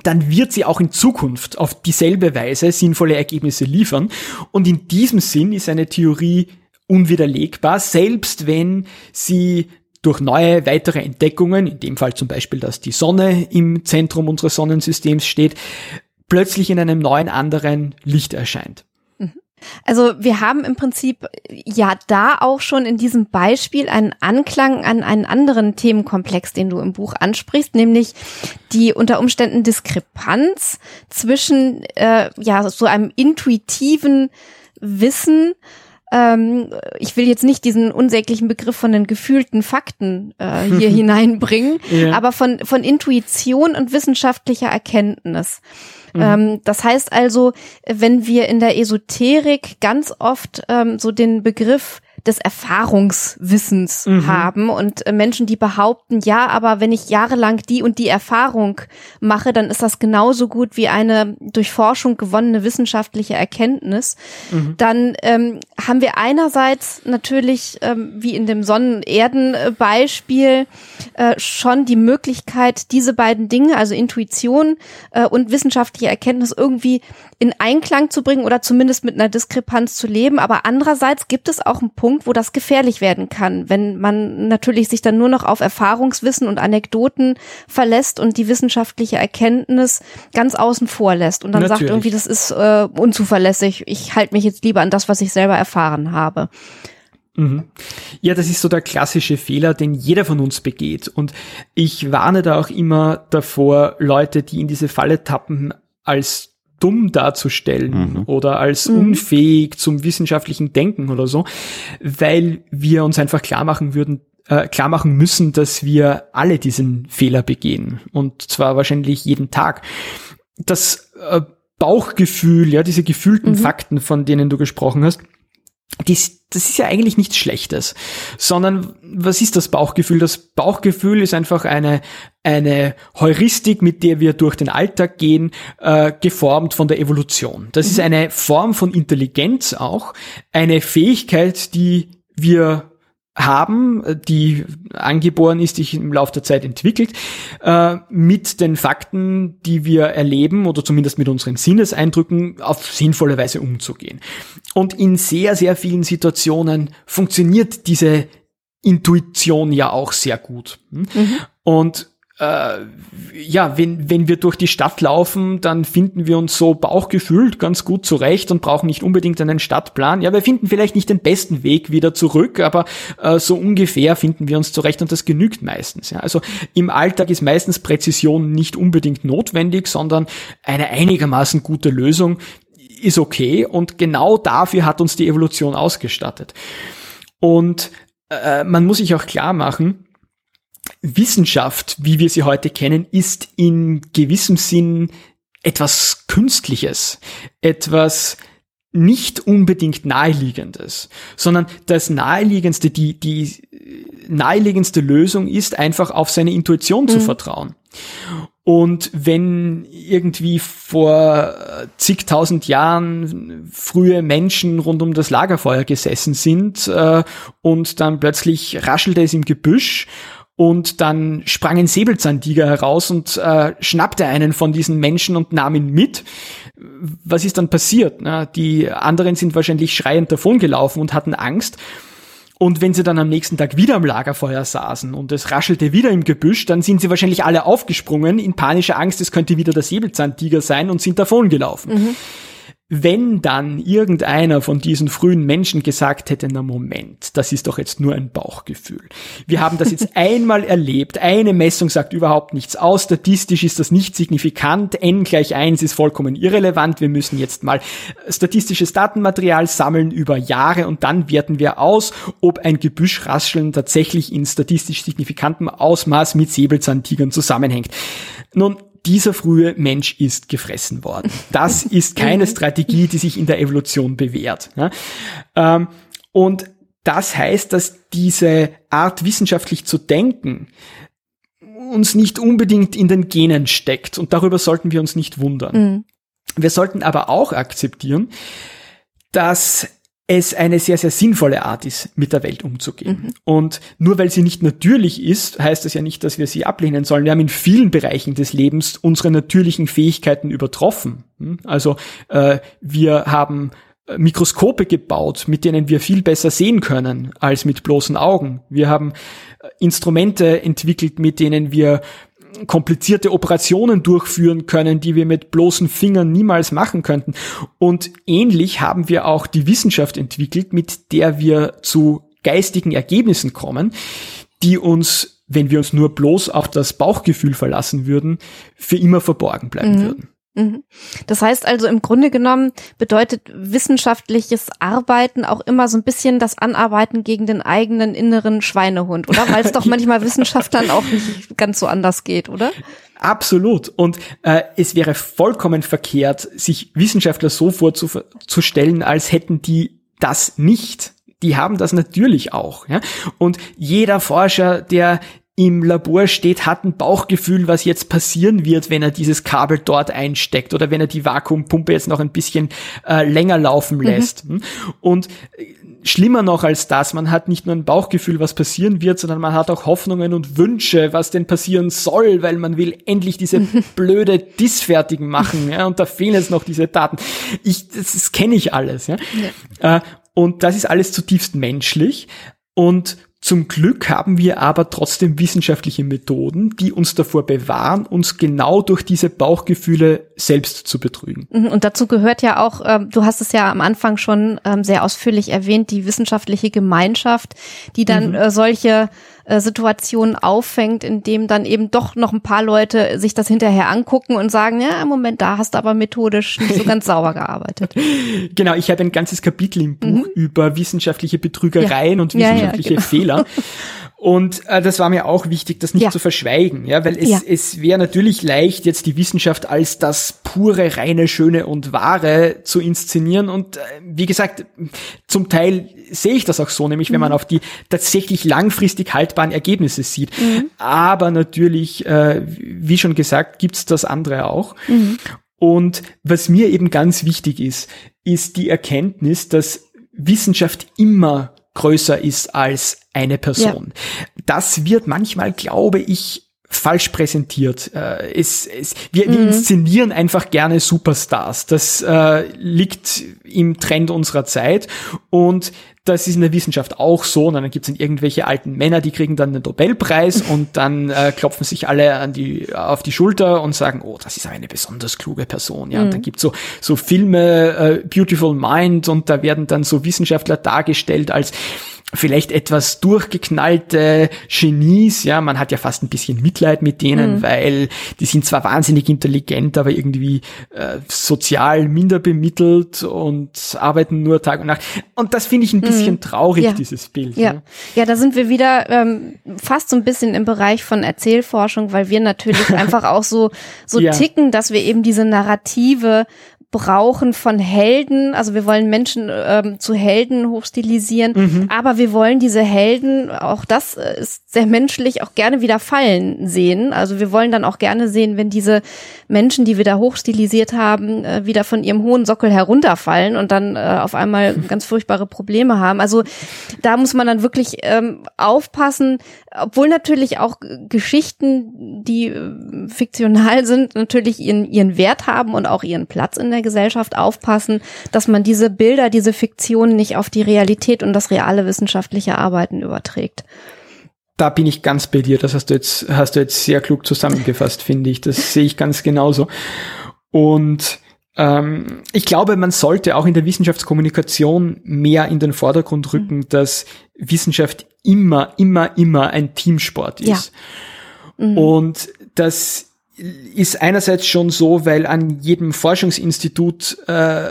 dann wird sie auch in Zukunft auf dieselbe Weise sinnvolle Ergebnisse liefern. Und in diesem Sinn ist eine Theorie unwiderlegbar, selbst wenn sie durch neue weitere Entdeckungen, in dem Fall zum Beispiel, dass die Sonne im Zentrum unseres Sonnensystems steht, plötzlich in einem neuen anderen Licht erscheint. Also wir haben im Prinzip ja da auch schon in diesem Beispiel einen Anklang an einen anderen Themenkomplex, den du im Buch ansprichst, nämlich die unter Umständen Diskrepanz zwischen äh, ja so einem intuitiven Wissen ähm, ich will jetzt nicht diesen unsäglichen Begriff von den gefühlten Fakten äh, hier hineinbringen, ja. aber von, von Intuition und wissenschaftlicher Erkenntnis. Mhm. Ähm, das heißt also, wenn wir in der Esoterik ganz oft ähm, so den Begriff des Erfahrungswissens Mhm. haben und äh, Menschen, die behaupten, ja, aber wenn ich jahrelang die und die Erfahrung mache, dann ist das genauso gut wie eine durch Forschung gewonnene wissenschaftliche Erkenntnis. Mhm. Dann ähm, haben wir einerseits natürlich, ähm, wie in dem Sonnen-Erden-Beispiel, äh, schon die Möglichkeit, diese beiden Dinge, also Intuition äh, und wissenschaftliche Erkenntnis irgendwie in Einklang zu bringen oder zumindest mit einer Diskrepanz zu leben. Aber andererseits gibt es auch einen Punkt, wo das gefährlich werden kann, wenn man natürlich sich dann nur noch auf Erfahrungswissen und Anekdoten verlässt und die wissenschaftliche Erkenntnis ganz außen vor lässt und dann sagt Natürlich. irgendwie, das ist äh, unzuverlässig. Ich halte mich jetzt lieber an das, was ich selber erfahren habe. Mhm. Ja, das ist so der klassische Fehler, den jeder von uns begeht. Und ich warne da auch immer davor, Leute, die in diese Falle tappen, als dumm darzustellen Mhm. oder als Mhm. unfähig zum wissenschaftlichen Denken oder so, weil wir uns einfach klar machen würden, äh, klar machen müssen, dass wir alle diesen Fehler begehen. Und zwar wahrscheinlich jeden Tag. Das äh, Bauchgefühl, ja, diese gefühlten Mhm. Fakten, von denen du gesprochen hast, dies, das ist ja eigentlich nichts Schlechtes, sondern was ist das Bauchgefühl? Das Bauchgefühl ist einfach eine, eine Heuristik, mit der wir durch den Alltag gehen, äh, geformt von der Evolution. Das ist eine Form von Intelligenz auch, eine Fähigkeit, die wir haben, äh, die angeboren ist, die sich im Laufe der Zeit entwickelt, äh, mit den Fakten, die wir erleben oder zumindest mit unseren Sinneseindrücken auf sinnvolle Weise umzugehen. Und in sehr, sehr vielen Situationen funktioniert diese Intuition ja auch sehr gut. Hm? Und äh, ja, wenn, wenn wir durch die Stadt laufen, dann finden wir uns so bauchgefühlt ganz gut zurecht und brauchen nicht unbedingt einen Stadtplan. Ja, wir finden vielleicht nicht den besten Weg wieder zurück, aber äh, so ungefähr finden wir uns zurecht und das genügt meistens. Ja. Also im Alltag ist meistens Präzision nicht unbedingt notwendig, sondern eine einigermaßen gute Lösung ist okay und genau dafür hat uns die Evolution ausgestattet. Und äh, man muss sich auch klar machen, Wissenschaft, wie wir sie heute kennen, ist in gewissem Sinn etwas Künstliches, etwas nicht unbedingt naheliegendes, sondern das naheliegendste, die, die naheliegendste Lösung ist, einfach auf seine Intuition zu vertrauen. Und wenn irgendwie vor zigtausend Jahren frühe Menschen rund um das Lagerfeuer gesessen sind äh, und dann plötzlich raschelte es im Gebüsch und dann sprang ein Säbelzahntiger heraus und äh, schnappte einen von diesen Menschen und nahm ihn mit. Was ist dann passiert? Na, die anderen sind wahrscheinlich schreiend davongelaufen und hatten Angst. Und wenn sie dann am nächsten Tag wieder am Lagerfeuer saßen und es raschelte wieder im Gebüsch, dann sind sie wahrscheinlich alle aufgesprungen in panischer Angst, es könnte wieder der Säbelzahntiger sein und sind davongelaufen. Wenn dann irgendeiner von diesen frühen Menschen gesagt hätte, na Moment, das ist doch jetzt nur ein Bauchgefühl. Wir haben das jetzt einmal erlebt, eine Messung sagt überhaupt nichts aus, statistisch ist das nicht signifikant, n gleich 1 ist vollkommen irrelevant, wir müssen jetzt mal statistisches Datenmaterial sammeln über Jahre und dann werten wir aus, ob ein Gebüschrascheln tatsächlich in statistisch signifikantem Ausmaß mit Säbelzahntigern zusammenhängt. Nun, dieser frühe Mensch ist gefressen worden. Das ist keine Strategie, die sich in der Evolution bewährt. Ähm, und das heißt, dass diese Art wissenschaftlich zu denken uns nicht unbedingt in den Genen steckt und darüber sollten wir uns nicht wundern. Wir sollten aber auch akzeptieren, dass es eine sehr, sehr sinnvolle Art ist, mit der Welt umzugehen. Und nur weil sie nicht natürlich ist, heißt das ja nicht, dass wir sie ablehnen sollen. Wir haben in vielen Bereichen des Lebens unsere natürlichen Fähigkeiten übertroffen. Hm? Also äh, wir haben äh, Mikroskope gebaut, mit denen wir viel besser sehen können als mit bloßen Augen. Wir haben äh, Instrumente entwickelt, mit denen wir komplizierte Operationen durchführen können, die wir mit bloßen Fingern niemals machen könnten. Und ähnlich haben wir auch die Wissenschaft entwickelt, mit der wir zu geistigen Ergebnissen kommen, die uns, wenn wir uns nur bloß auf das Bauchgefühl verlassen würden, für immer verborgen bleiben würden. Mhm. Das heißt also im Grunde genommen bedeutet wissenschaftliches Arbeiten auch immer so ein bisschen das Anarbeiten gegen den eigenen inneren Schweinehund, oder? Weil es doch manchmal Wissenschaftlern auch nicht ganz so anders geht, oder? Absolut. Und äh, es wäre vollkommen verkehrt, sich Wissenschaftler so vorzustellen, als hätten die das nicht. die haben das natürlich auch. Ja? Und jeder Forscher, der im Labor steht, hat ein Bauchgefühl, was jetzt passieren wird, wenn er dieses Kabel dort einsteckt oder wenn er die Vakuumpumpe jetzt noch ein bisschen äh, länger laufen mhm. lässt. Mhm. Und äh, schlimmer noch als das, man hat nicht nur ein Bauchgefühl, was passieren wird, sondern man hat auch Hoffnungen und Wünsche, was denn passieren soll, weil man will endlich diese blöde Dis fertigen machen, ja, und da fehlen jetzt noch diese Daten. Ich, das, das kenne ich alles, ja. ja. Äh, und das ist alles zutiefst menschlich. Und zum Glück haben wir aber trotzdem wissenschaftliche Methoden, die uns davor bewahren, uns genau durch diese Bauchgefühle selbst zu betrügen. Mhm, und dazu gehört ja auch, äh, du hast es ja am Anfang schon ähm, sehr ausführlich erwähnt, die wissenschaftliche Gemeinschaft, die dann mhm. äh, solche äh, Situationen auffängt, in dem dann eben doch noch ein paar Leute sich das hinterher angucken und sagen, ja, im Moment, da hast du aber methodisch nicht so ganz sauber gearbeitet. Genau, ich habe ein ganzes Kapitel im Buch mhm. über wissenschaftliche Betrügereien ja. und wissenschaftliche ja, ja, genau. Fehler. Und äh, das war mir auch wichtig, das nicht ja. zu verschweigen, ja, weil es, ja. es wäre natürlich leicht, jetzt die Wissenschaft als das pure, reine, schöne und wahre zu inszenieren. Und äh, wie gesagt, zum Teil sehe ich das auch so, nämlich mhm. wenn man mhm. auf die tatsächlich langfristig haltbaren Ergebnisse sieht. Mhm. Aber natürlich, äh, wie schon gesagt, gibt's das andere auch. Mhm. Und was mir eben ganz wichtig ist, ist die Erkenntnis, dass Wissenschaft immer größer ist als eine Person. Ja. Das wird manchmal, glaube ich, falsch präsentiert. Äh, es, es, wir, mhm. wir inszenieren einfach gerne Superstars. Das äh, liegt im Trend unserer Zeit und das ist in der Wissenschaft auch so. Und dann gibt es irgendwelche alten Männer, die kriegen dann den Nobelpreis und dann äh, klopfen sich alle an die, auf die Schulter und sagen, oh, das ist eine besonders kluge Person. Ja, mhm. und dann gibt's so, so Filme, äh, Beautiful Mind und da werden dann so Wissenschaftler dargestellt als vielleicht etwas durchgeknallte Genies, ja, man hat ja fast ein bisschen Mitleid mit denen, mhm. weil die sind zwar wahnsinnig intelligent, aber irgendwie äh, sozial minder bemittelt und arbeiten nur Tag und Nacht. Und das finde ich ein bisschen mhm. traurig, ja. dieses Bild. Ja. ja, ja, da sind wir wieder ähm, fast so ein bisschen im Bereich von Erzählforschung, weil wir natürlich einfach auch so so ja. ticken, dass wir eben diese Narrative brauchen von Helden. Also wir wollen Menschen ähm, zu Helden hochstilisieren, mhm. aber wir wollen diese Helden, auch das äh, ist sehr menschlich, auch gerne wieder fallen sehen. Also wir wollen dann auch gerne sehen, wenn diese Menschen, die wir da hochstilisiert haben, äh, wieder von ihrem hohen Sockel herunterfallen und dann äh, auf einmal ganz furchtbare Probleme haben. Also da muss man dann wirklich ähm, aufpassen, obwohl natürlich auch Geschichten, die äh, fiktional sind, natürlich ihren, ihren Wert haben und auch ihren Platz in der Gesellschaft aufpassen, dass man diese Bilder, diese Fiktionen nicht auf die Realität und das reale wissenschaftliche Arbeiten überträgt. Da bin ich ganz bei dir. Das hast du jetzt, hast du jetzt sehr klug zusammengefasst, finde ich. Das sehe ich ganz genauso. Und ähm, ich glaube, man sollte auch in der Wissenschaftskommunikation mehr in den Vordergrund rücken, mhm. dass Wissenschaft immer, immer, immer ein Teamsport ist. Ja. Mhm. Und das ist einerseits schon so, weil an jedem Forschungsinstitut äh,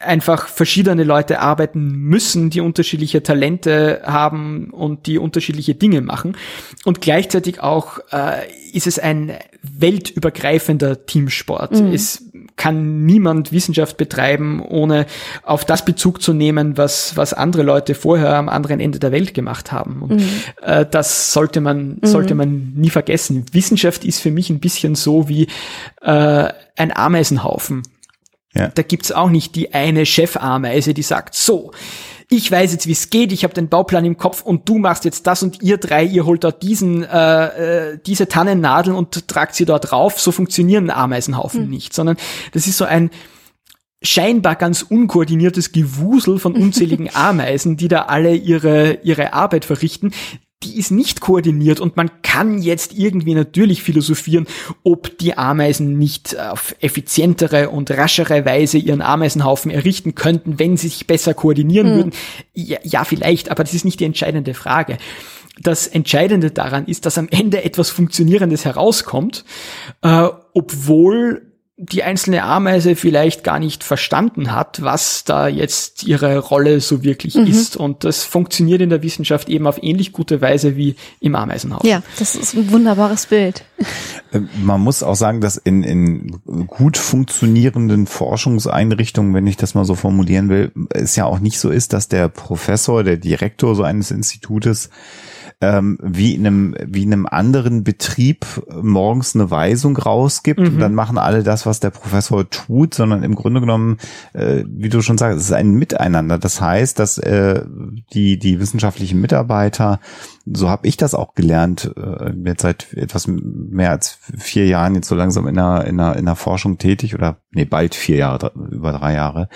einfach verschiedene Leute arbeiten müssen, die unterschiedliche Talente haben und die unterschiedliche Dinge machen. Und gleichzeitig auch äh, ist es ein weltübergreifender Teamsport. Mhm. Es kann niemand Wissenschaft betreiben, ohne auf das Bezug zu nehmen, was, was andere Leute vorher am anderen Ende der Welt gemacht haben. Und mhm. äh, das sollte man, mhm. sollte man nie vergessen. Wissenschaft ist für mich ein bisschen so wie äh, ein Ameisenhaufen. Ja. Da gibt's auch nicht die eine Chefameise, die sagt, so, ich weiß jetzt, wie es geht, ich habe den Bauplan im Kopf und du machst jetzt das und ihr drei, ihr holt dort diesen, äh, äh, diese Tannennadeln und tragt sie dort drauf. So funktionieren Ameisenhaufen hm. nicht, sondern das ist so ein scheinbar ganz unkoordiniertes Gewusel von unzähligen Ameisen, die da alle ihre, ihre Arbeit verrichten, die ist nicht koordiniert und man kann jetzt irgendwie natürlich philosophieren, ob die Ameisen nicht auf effizientere und raschere Weise ihren Ameisenhaufen errichten könnten, wenn sie sich besser koordinieren mhm. würden. Ja, ja, vielleicht, aber das ist nicht die entscheidende Frage. Das Entscheidende daran ist, dass am Ende etwas Funktionierendes herauskommt, äh, obwohl die einzelne Ameise vielleicht gar nicht verstanden hat, was da jetzt ihre Rolle so wirklich mhm. ist. Und das funktioniert in der Wissenschaft eben auf ähnlich gute Weise wie im Ameisenhaus. Ja, das ist ein wunderbares Bild. Äh, man muss auch sagen, dass in, in gut funktionierenden Forschungseinrichtungen, wenn ich das mal so formulieren will, es ja auch nicht so ist, dass der Professor, der Direktor so eines Institutes ähm, wie in einem wie in einem anderen Betrieb morgens eine Weisung rausgibt mhm. und dann machen alle das, was der Professor tut, sondern im Grunde genommen, äh, wie du schon sagst, es ist ein Miteinander. Das heißt, dass äh, die die wissenschaftlichen Mitarbeiter, so habe ich das auch gelernt, äh, jetzt seit etwas mehr als vier Jahren jetzt so langsam in der in der in der Forschung tätig oder nee bald vier Jahre über drei Jahre.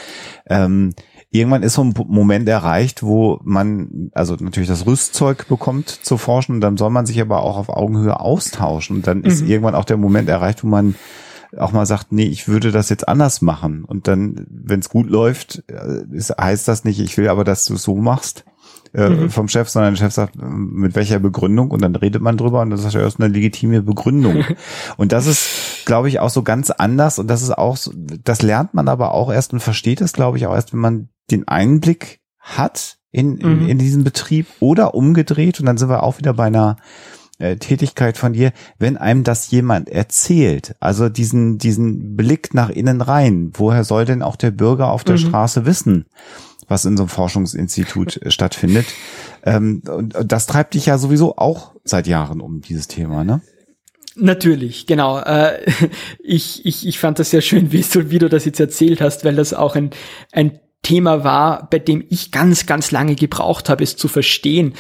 Ähm, irgendwann ist so ein Moment erreicht, wo man also natürlich das Rüstzeug bekommt zu forschen und dann soll man sich aber auch auf Augenhöhe austauschen und dann ist mhm. irgendwann auch der Moment erreicht, wo man auch mal sagt, nee, ich würde das jetzt anders machen und dann, wenn es gut läuft, äh, ist, heißt das nicht, ich will aber, dass du es so machst äh, mhm. vom Chef, sondern der Chef sagt, mit welcher Begründung und dann redet man drüber und das ist ja erst eine legitime Begründung. und das ist, glaube ich, auch so ganz anders und das ist auch, so, das lernt man aber auch erst und versteht es, glaube ich, auch erst, wenn man den Einblick hat in, in, mhm. in diesen Betrieb oder umgedreht und dann sind wir auch wieder bei einer äh, Tätigkeit von dir, wenn einem das jemand erzählt, also diesen, diesen Blick nach innen rein, woher soll denn auch der Bürger auf der mhm. Straße wissen, was in so einem Forschungsinstitut äh, stattfindet? Ähm, und das treibt dich ja sowieso auch seit Jahren um dieses Thema, ne? Natürlich, genau. Äh, ich, ich, ich fand das sehr schön, wie du, wie du das jetzt erzählt hast, weil das auch ein, ein Thema war, bei dem ich ganz, ganz lange gebraucht habe, es zu verstehen,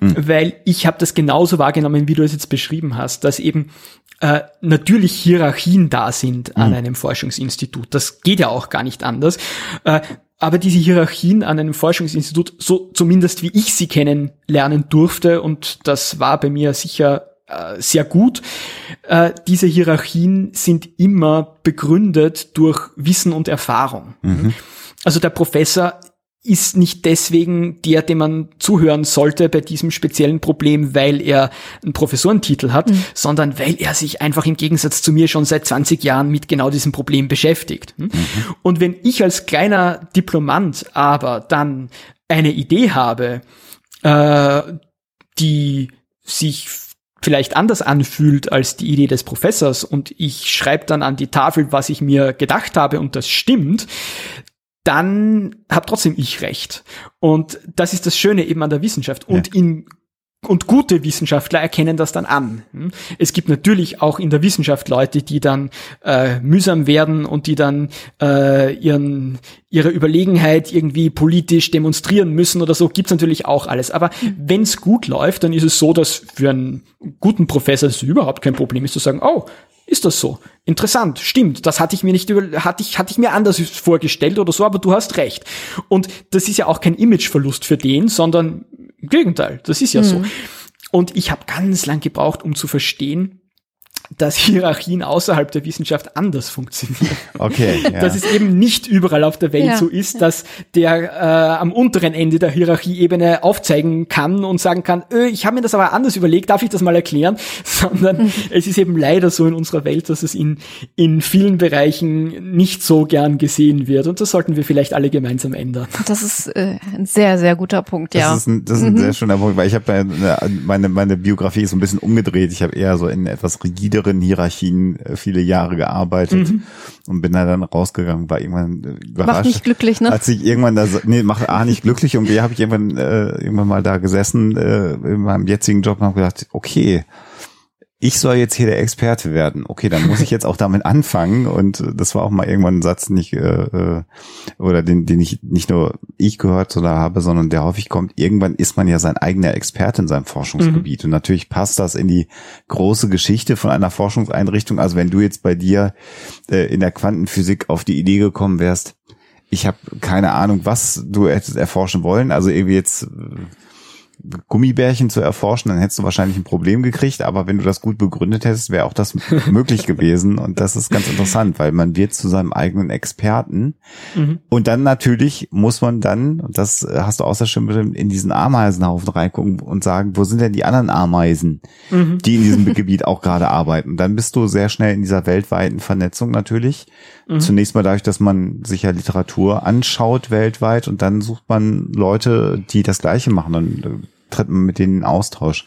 mhm. weil ich habe das genauso wahrgenommen, wie du es jetzt beschrieben hast, dass eben äh, natürlich Hierarchien da sind mhm. an einem Forschungsinstitut. Das geht ja auch gar nicht anders. Äh, aber diese Hierarchien an einem Forschungsinstitut, so zumindest wie ich sie kennenlernen durfte, und das war bei mir sicher äh, sehr gut. Äh, diese Hierarchien sind immer begründet durch Wissen und Erfahrung. Mhm. Also der Professor ist nicht deswegen der, dem man zuhören sollte bei diesem speziellen Problem, weil er einen Professorentitel hat, mhm. sondern weil er sich einfach im Gegensatz zu mir schon seit 20 Jahren mit genau diesem Problem beschäftigt. Hm? Mhm. Und wenn ich als kleiner Diplomant aber dann eine Idee habe, äh, die sich vielleicht anders anfühlt als die Idee des Professors und ich schreibe dann an die Tafel, was ich mir gedacht habe und das stimmt, dann hab trotzdem ich recht. Und das ist das Schöne eben an der Wissenschaft. Und ja. in und gute Wissenschaftler erkennen das dann an. Es gibt natürlich auch in der Wissenschaft Leute, die dann äh, mühsam werden und die dann äh, ihren, ihre Überlegenheit irgendwie politisch demonstrieren müssen oder so. Gibt's natürlich auch alles. Aber mhm. wenn's gut läuft, dann ist es so, dass für einen guten Professor es überhaupt kein Problem ist zu sagen, oh, ist das so? Interessant, stimmt. Das hatte ich mir nicht über, hatte ich, hatte ich mir anders vorgestellt oder so, aber du hast recht. Und das ist ja auch kein Imageverlust für den, sondern im Gegenteil, das ist ja mhm. so. Und ich habe ganz lang gebraucht, um zu verstehen, dass Hierarchien außerhalb der Wissenschaft anders funktionieren. Okay. Ja. Dass es eben nicht überall auf der Welt ja. so ist, dass der äh, am unteren Ende der Hierarchieebene aufzeigen kann und sagen kann, öh, ich habe mir das aber anders überlegt, darf ich das mal erklären? Sondern mhm. es ist eben leider so in unserer Welt, dass es in, in vielen Bereichen nicht so gern gesehen wird. Und das sollten wir vielleicht alle gemeinsam ändern. Das ist äh, ein sehr, sehr guter Punkt, ja. Das ist ein, das ist ein mhm. sehr schöner Punkt, weil ich habe meine, meine Biografie ist so ein bisschen umgedreht. Ich habe eher so in etwas rigide niederen Hierarchien äh, viele Jahre gearbeitet mhm. und bin da dann rausgegangen, war irgendwann äh, überrascht. Macht nicht glücklich, ne? Als ich irgendwann da, nee, macht A nicht glücklich und B habe ich irgendwann, äh, irgendwann mal da gesessen äh, in meinem jetzigen Job und habe gedacht, okay, ich soll jetzt hier der Experte werden. Okay, dann muss ich jetzt auch damit anfangen. Und das war auch mal irgendwann ein Satz, nicht, äh, äh, oder den, den ich nicht nur ich gehört oder habe, sondern der häufig kommt, irgendwann ist man ja sein eigener Experte in seinem Forschungsgebiet. Mhm. Und natürlich passt das in die große Geschichte von einer Forschungseinrichtung. Also wenn du jetzt bei dir äh, in der Quantenphysik auf die Idee gekommen wärst, ich habe keine Ahnung, was du hättest erforschen wollen. Also irgendwie jetzt Gummibärchen zu erforschen, dann hättest du wahrscheinlich ein Problem gekriegt, aber wenn du das gut begründet hättest, wäre auch das möglich gewesen. Und das ist ganz interessant, weil man wird zu seinem eigenen Experten. Mhm. Und dann natürlich muss man dann, und das hast du außer schon in diesen Ameisenhaufen reingucken und sagen, wo sind denn die anderen Ameisen, mhm. die in diesem Gebiet auch gerade arbeiten? Dann bist du sehr schnell in dieser weltweiten Vernetzung natürlich. Mhm. Zunächst mal dadurch, dass man sich ja Literatur anschaut weltweit und dann sucht man Leute, die das Gleiche machen. und äh, tritt man mit denen in Austausch.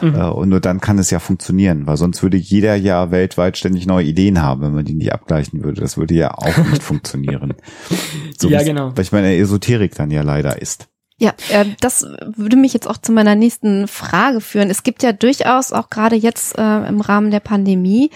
Mhm. Äh, und nur dann kann es ja funktionieren, weil sonst würde jeder ja weltweit ständig neue Ideen haben, wenn man die nicht abgleichen würde. Das würde ja auch nicht funktionieren. So ja, genau. Weil ich meine Esoterik dann ja leider ist. Ja, äh, das würde mich jetzt auch zu meiner nächsten Frage führen. Es gibt ja durchaus auch gerade jetzt äh, im Rahmen der Pandemie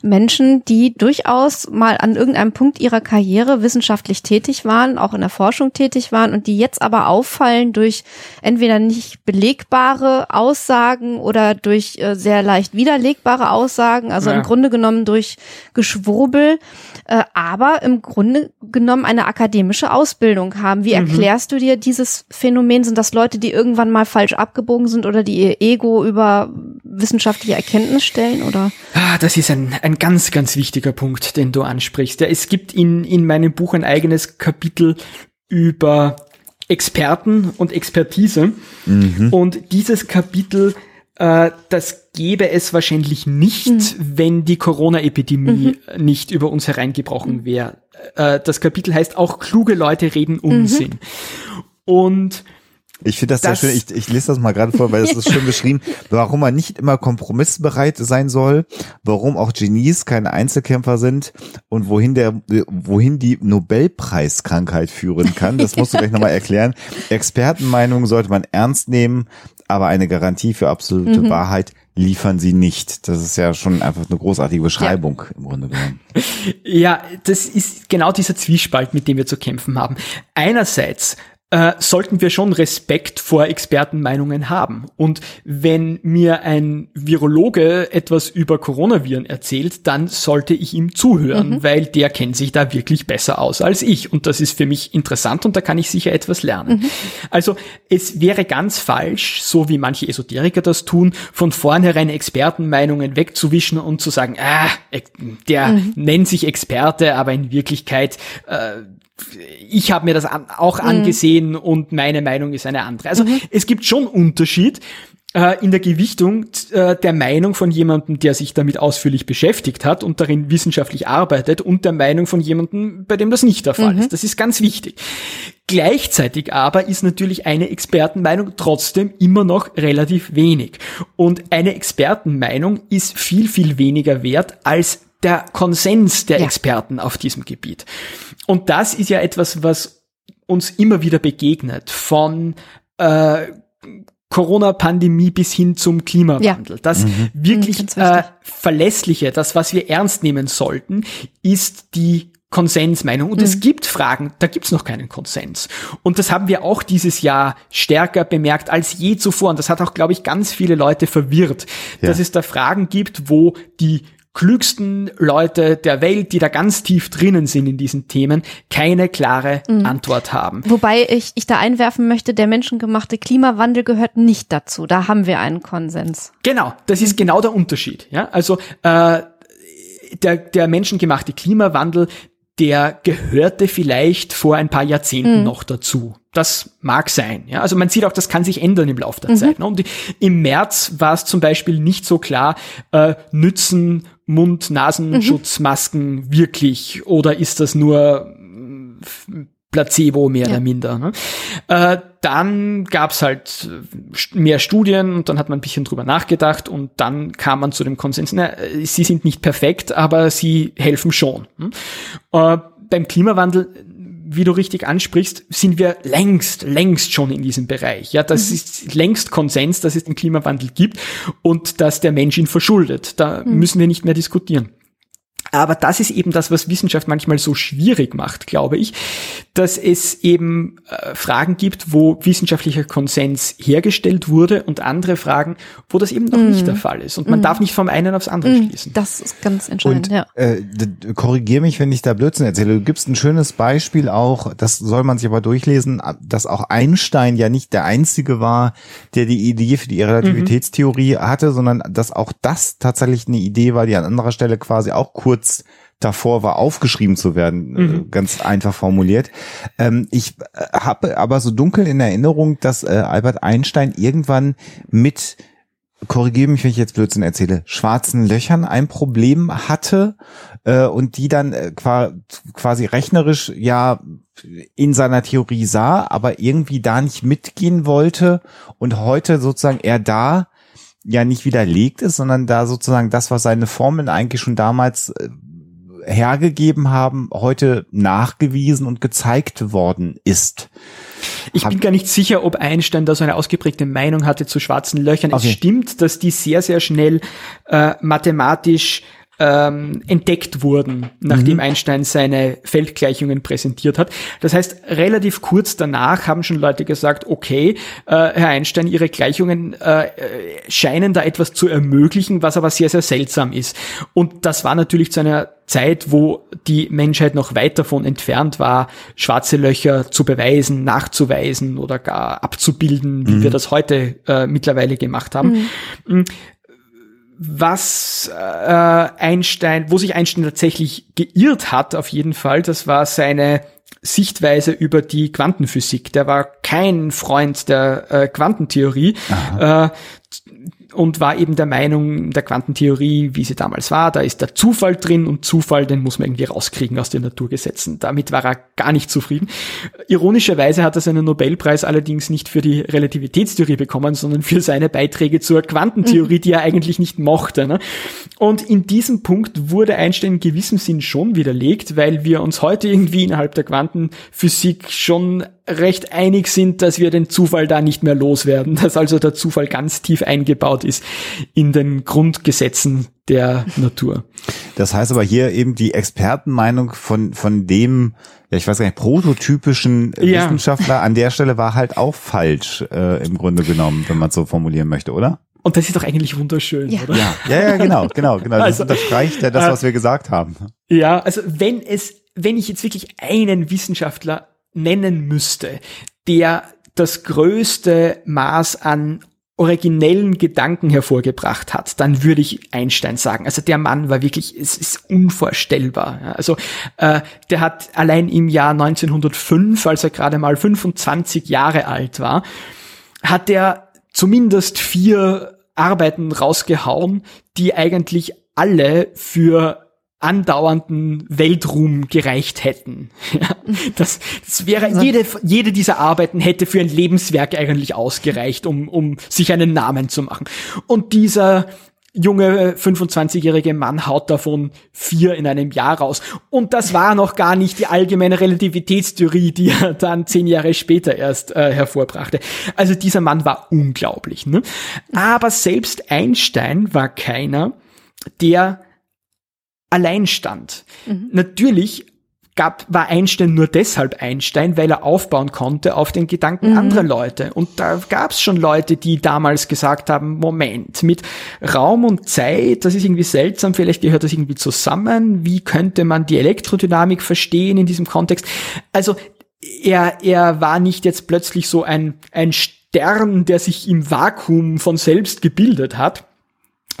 Menschen, die durchaus mal an irgendeinem Punkt ihrer Karriere wissenschaftlich tätig waren, auch in der Forschung tätig waren und die jetzt aber auffallen durch entweder nicht belegbare Aussagen oder durch äh, sehr leicht widerlegbare Aussagen, also ja. im Grunde genommen durch Geschwurbel, äh, aber im Grunde genommen eine akademische Ausbildung haben. Wie mhm. erklärst du dir dieses Phänomen? Sind das Leute, die irgendwann mal falsch abgebogen sind oder die ihr Ego über wissenschaftliche Erkenntnis stellen oder? Ah, das ist ein, ein ganz, ganz wichtiger Punkt, den du ansprichst. Ja, es gibt in, in meinem Buch ein eigenes Kapitel über Experten und Expertise. Mhm. Und dieses Kapitel, äh, das gäbe es wahrscheinlich nicht, mhm. wenn die Corona-Epidemie mhm. nicht über uns hereingebrochen wäre. Äh, das Kapitel heißt auch, kluge Leute reden Unsinn. Und ich finde das, das, sehr schön. Ich, ich lese das mal gerade vor, weil es ist schön beschrieben, warum man nicht immer kompromissbereit sein soll, warum auch Genies keine Einzelkämpfer sind und wohin der, wohin die Nobelpreiskrankheit führen kann. Das musst du gleich nochmal erklären. Expertenmeinungen sollte man ernst nehmen, aber eine Garantie für absolute mhm. Wahrheit liefern sie nicht. Das ist ja schon einfach eine großartige Beschreibung ja. im Grunde genommen. Ja, das ist genau dieser Zwiespalt, mit dem wir zu kämpfen haben. Einerseits äh, sollten wir schon Respekt vor Expertenmeinungen haben. Und wenn mir ein Virologe etwas über Coronaviren erzählt, dann sollte ich ihm zuhören, mhm. weil der kennt sich da wirklich besser aus als ich. Und das ist für mich interessant und da kann ich sicher etwas lernen. Mhm. Also es wäre ganz falsch, so wie manche Esoteriker das tun, von vornherein Expertenmeinungen wegzuwischen und zu sagen, ah, der mhm. nennt sich Experte, aber in Wirklichkeit äh, ich habe mir das an, auch mhm. angesehen und meine Meinung ist eine andere. Also mhm. es gibt schon Unterschied äh, in der Gewichtung äh, der Meinung von jemandem, der sich damit ausführlich beschäftigt hat und darin wissenschaftlich arbeitet und der Meinung von jemandem, bei dem das nicht der Fall mhm. ist. Das ist ganz wichtig. Gleichzeitig aber ist natürlich eine Expertenmeinung trotzdem immer noch relativ wenig. Und eine Expertenmeinung ist viel, viel weniger wert als der Konsens der ja. Experten auf diesem Gebiet. Und das ist ja etwas, was uns immer wieder begegnet, von äh, Corona-Pandemie bis hin zum Klimawandel. Ja. Das mhm. wirklich mhm, äh, verlässliche, das, was wir ernst nehmen sollten, ist die Konsensmeinung. Und mhm. es gibt Fragen, da gibt's noch keinen Konsens. Und das haben wir auch dieses Jahr stärker bemerkt als je zuvor. Und das hat auch, glaube ich, ganz viele Leute verwirrt, ja. dass es da Fragen gibt, wo die klügsten Leute der Welt, die da ganz tief drinnen sind in diesen Themen, keine klare mhm. Antwort haben. Wobei ich, ich da einwerfen möchte, der menschengemachte Klimawandel gehört nicht dazu. Da haben wir einen Konsens. Genau, das ist genau der Unterschied. Ja, also äh, der, der menschengemachte Klimawandel, der gehörte vielleicht vor ein paar Jahrzehnten mhm. noch dazu. Das mag sein. Ja? Also man sieht auch, das kann sich ändern im Laufe der mhm. Zeit. Ne? Und im März war es zum Beispiel nicht so klar, äh, nützen Mund-Nasenschutzmasken mhm. wirklich oder ist das nur äh, Placebo mehr ja. oder minder. Ne? Äh, dann gab's halt mehr Studien und dann hat man ein bisschen drüber nachgedacht und dann kam man zu dem Konsens, na, sie sind nicht perfekt, aber sie helfen schon. Hm? Äh, beim Klimawandel wie du richtig ansprichst, sind wir längst, längst schon in diesem Bereich. Ja, das mhm. ist längst Konsens, dass es den Klimawandel gibt und dass der Mensch ihn verschuldet. Da mhm. müssen wir nicht mehr diskutieren. Aber das ist eben das, was Wissenschaft manchmal so schwierig macht, glaube ich, dass es eben äh, Fragen gibt, wo wissenschaftlicher Konsens hergestellt wurde und andere Fragen, wo das eben noch mm. nicht der Fall ist. Und man mm. darf nicht vom einen aufs andere mm. schließen. Das ist ganz entscheidend, und, ja. Äh, korrigier mich, wenn ich da Blödsinn erzähle. Du gibst ein schönes Beispiel auch, das soll man sich aber durchlesen, dass auch Einstein ja nicht der Einzige war, der die Idee für die Relativitätstheorie mhm. hatte, sondern dass auch das tatsächlich eine Idee war, die an anderer Stelle quasi auch kurz davor war, aufgeschrieben zu werden, äh, mhm. ganz einfach formuliert. Ähm, ich äh, habe aber so dunkel in Erinnerung, dass äh, Albert Einstein irgendwann mit korrigiere mich, wenn ich jetzt Blödsinn erzähle, schwarzen Löchern ein Problem hatte äh, und die dann äh, quasi rechnerisch ja in seiner Theorie sah, aber irgendwie da nicht mitgehen wollte und heute sozusagen er da ja nicht widerlegt ist, sondern da sozusagen das, was seine Formeln eigentlich schon damals äh, hergegeben haben, heute nachgewiesen und gezeigt worden ist. Ich bin gar nicht sicher, ob Einstein da so eine ausgeprägte Meinung hatte zu schwarzen Löchern. Okay. Es stimmt, dass die sehr, sehr schnell äh, mathematisch ähm, entdeckt wurden, nachdem mhm. Einstein seine Feldgleichungen präsentiert hat. Das heißt, relativ kurz danach haben schon Leute gesagt, okay, äh, Herr Einstein, Ihre Gleichungen äh, scheinen da etwas zu ermöglichen, was aber sehr, sehr seltsam ist. Und das war natürlich zu einer Zeit, wo die Menschheit noch weit davon entfernt war, schwarze Löcher zu beweisen, nachzuweisen oder gar abzubilden, wie mhm. wir das heute äh, mittlerweile gemacht haben. Mhm was äh, Einstein, wo sich Einstein tatsächlich geirrt hat, auf jeden Fall, das war seine Sichtweise über die Quantenphysik. Der war kein Freund der äh, Quantentheorie. Äh, und war eben der Meinung, der Quantentheorie, wie sie damals war, da ist der Zufall drin und Zufall, den muss man irgendwie rauskriegen aus den Naturgesetzen. Damit war er gar nicht zufrieden. Ironischerweise hat er seinen Nobelpreis allerdings nicht für die Relativitätstheorie bekommen, sondern für seine Beiträge zur Quantentheorie, die er eigentlich nicht mochte. Ne? Und in diesem Punkt wurde Einstein in gewissem Sinn schon widerlegt, weil wir uns heute irgendwie innerhalb der Quantenphysik schon recht einig sind, dass wir den Zufall da nicht mehr loswerden, dass also der Zufall ganz tief eingebaut ist in den Grundgesetzen der Natur. Das heißt aber hier eben die Expertenmeinung von, von dem, ja, ich weiß gar nicht, prototypischen ja. Wissenschaftler an der Stelle war halt auch falsch, äh, im Grunde genommen, wenn man so formulieren möchte, oder? Und das ist doch eigentlich wunderschön, ja. oder? Ja, ja, ja genau, genau, genau. Das also, unterstreicht ja das, äh, was wir gesagt haben. Ja, also wenn es, wenn ich jetzt wirklich einen Wissenschaftler nennen müsste, der das größte Maß an originellen Gedanken hervorgebracht hat, dann würde ich Einstein sagen. Also der Mann war wirklich, es ist unvorstellbar. Also äh, der hat allein im Jahr 1905, als er gerade mal 25 Jahre alt war, hat er zumindest vier Arbeiten rausgehauen, die eigentlich alle für andauernden Weltruhm gereicht hätten. Ja, das, das wäre jede, jede dieser Arbeiten hätte für ein Lebenswerk eigentlich ausgereicht, um, um sich einen Namen zu machen. Und dieser junge 25-jährige Mann haut davon vier in einem Jahr raus. Und das war noch gar nicht die allgemeine Relativitätstheorie, die er dann zehn Jahre später erst äh, hervorbrachte. Also dieser Mann war unglaublich. Ne? Aber selbst Einstein war keiner, der allein stand. Mhm. Natürlich gab, war Einstein nur deshalb Einstein, weil er aufbauen konnte auf den Gedanken mhm. anderer Leute. Und da gab es schon Leute, die damals gesagt haben, Moment, mit Raum und Zeit, das ist irgendwie seltsam, vielleicht gehört das irgendwie zusammen. Wie könnte man die Elektrodynamik verstehen in diesem Kontext? Also er, er war nicht jetzt plötzlich so ein, ein Stern, der sich im Vakuum von selbst gebildet hat,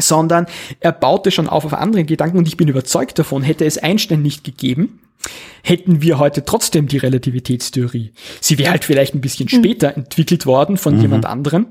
sondern er baute schon auf auf anderen Gedanken und ich bin überzeugt davon, hätte es Einstein nicht gegeben, hätten wir heute trotzdem die Relativitätstheorie. Sie wäre halt vielleicht ein bisschen mhm. später entwickelt worden von mhm. jemand anderem.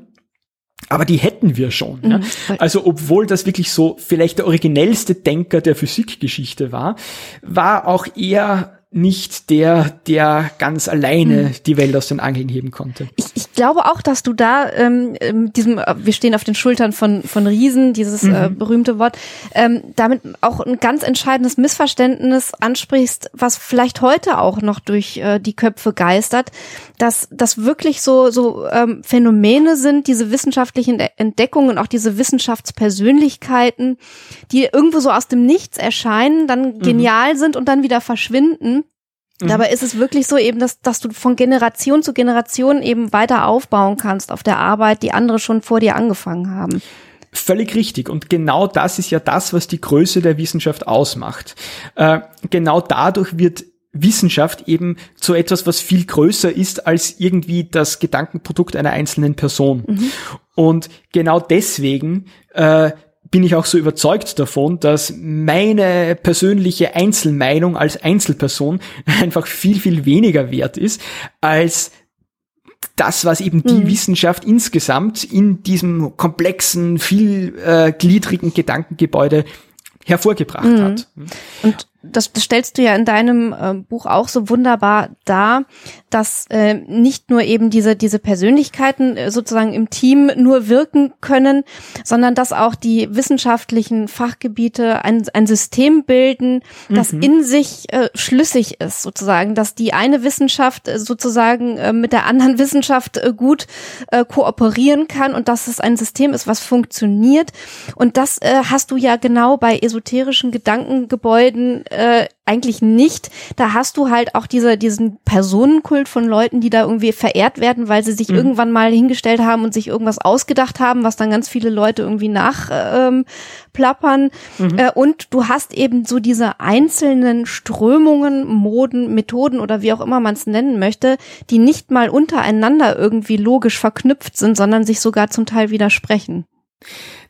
Aber die hätten wir schon. Ja? Mhm. Also obwohl das wirklich so vielleicht der originellste Denker der Physikgeschichte war, war auch er nicht der, der ganz alleine mhm. die Welt aus den Angeln heben konnte. Ich, ich glaube auch, dass du da ähm, diesem, äh, wir stehen auf den Schultern von von Riesen, dieses mhm. äh, berühmte Wort, ähm, damit auch ein ganz entscheidendes Missverständnis ansprichst, was vielleicht heute auch noch durch äh, die Köpfe geistert, dass das wirklich so so ähm, Phänomene sind, diese wissenschaftlichen Entdeckungen, auch diese Wissenschaftspersönlichkeiten, die irgendwo so aus dem Nichts erscheinen, dann mhm. genial sind und dann wieder verschwinden. Mhm. Dabei ist es wirklich so eben, dass, dass du von Generation zu Generation eben weiter aufbauen kannst auf der Arbeit, die andere schon vor dir angefangen haben. Völlig richtig. Und genau das ist ja das, was die Größe der Wissenschaft ausmacht. Äh, genau dadurch wird Wissenschaft eben zu etwas, was viel größer ist als irgendwie das Gedankenprodukt einer einzelnen Person. Mhm. Und genau deswegen äh, bin ich auch so überzeugt davon, dass meine persönliche Einzelmeinung als Einzelperson einfach viel, viel weniger wert ist als das, was eben die mhm. Wissenschaft insgesamt in diesem komplexen, vielgliedrigen Gedankengebäude hervorgebracht mhm. hat. Und das, das stellst du ja in deinem äh, Buch auch so wunderbar dar, dass äh, nicht nur eben diese diese Persönlichkeiten äh, sozusagen im Team nur wirken können, sondern dass auch die wissenschaftlichen Fachgebiete ein, ein System bilden, das mhm. in sich äh, schlüssig ist, sozusagen, dass die eine Wissenschaft äh, sozusagen äh, mit der anderen Wissenschaft äh, gut äh, kooperieren kann und dass es ein System ist, was funktioniert. Und das äh, hast du ja genau bei esoterischen Gedankengebäuden äh, eigentlich nicht. Da hast du halt auch diese, diesen Personenkult von Leuten, die da irgendwie verehrt werden, weil sie sich mhm. irgendwann mal hingestellt haben und sich irgendwas ausgedacht haben, was dann ganz viele Leute irgendwie nachplappern. Ähm, mhm. äh, und du hast eben so diese einzelnen Strömungen, Moden, Methoden oder wie auch immer man es nennen möchte, die nicht mal untereinander irgendwie logisch verknüpft sind, sondern sich sogar zum Teil widersprechen.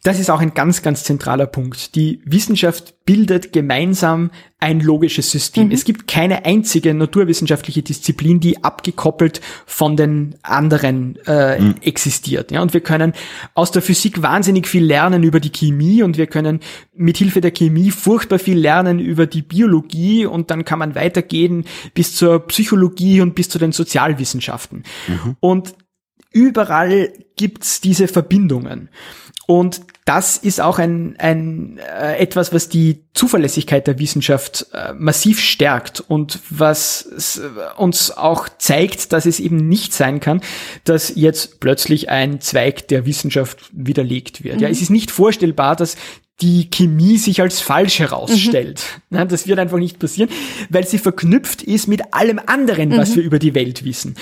Das ist auch ein ganz, ganz zentraler Punkt. Die Wissenschaft bildet gemeinsam ein logisches System. Mhm. Es gibt keine einzige naturwissenschaftliche Disziplin, die abgekoppelt von den anderen äh, mhm. existiert. Ja, und wir können aus der Physik wahnsinnig viel lernen über die Chemie und wir können mit Hilfe der Chemie furchtbar viel lernen über die Biologie und dann kann man weitergehen bis zur Psychologie und bis zu den Sozialwissenschaften. Mhm. Und überall gibt's diese Verbindungen. Und das ist auch ein, ein äh, etwas, was die Zuverlässigkeit der Wissenschaft äh, massiv stärkt und was äh, uns auch zeigt, dass es eben nicht sein kann, dass jetzt plötzlich ein Zweig der Wissenschaft widerlegt wird. Mhm. Ja, es ist nicht vorstellbar, dass die Chemie sich als falsch herausstellt. Mhm. Das wird einfach nicht passieren, weil sie verknüpft ist mit allem anderen, was mhm. wir über die Welt wissen.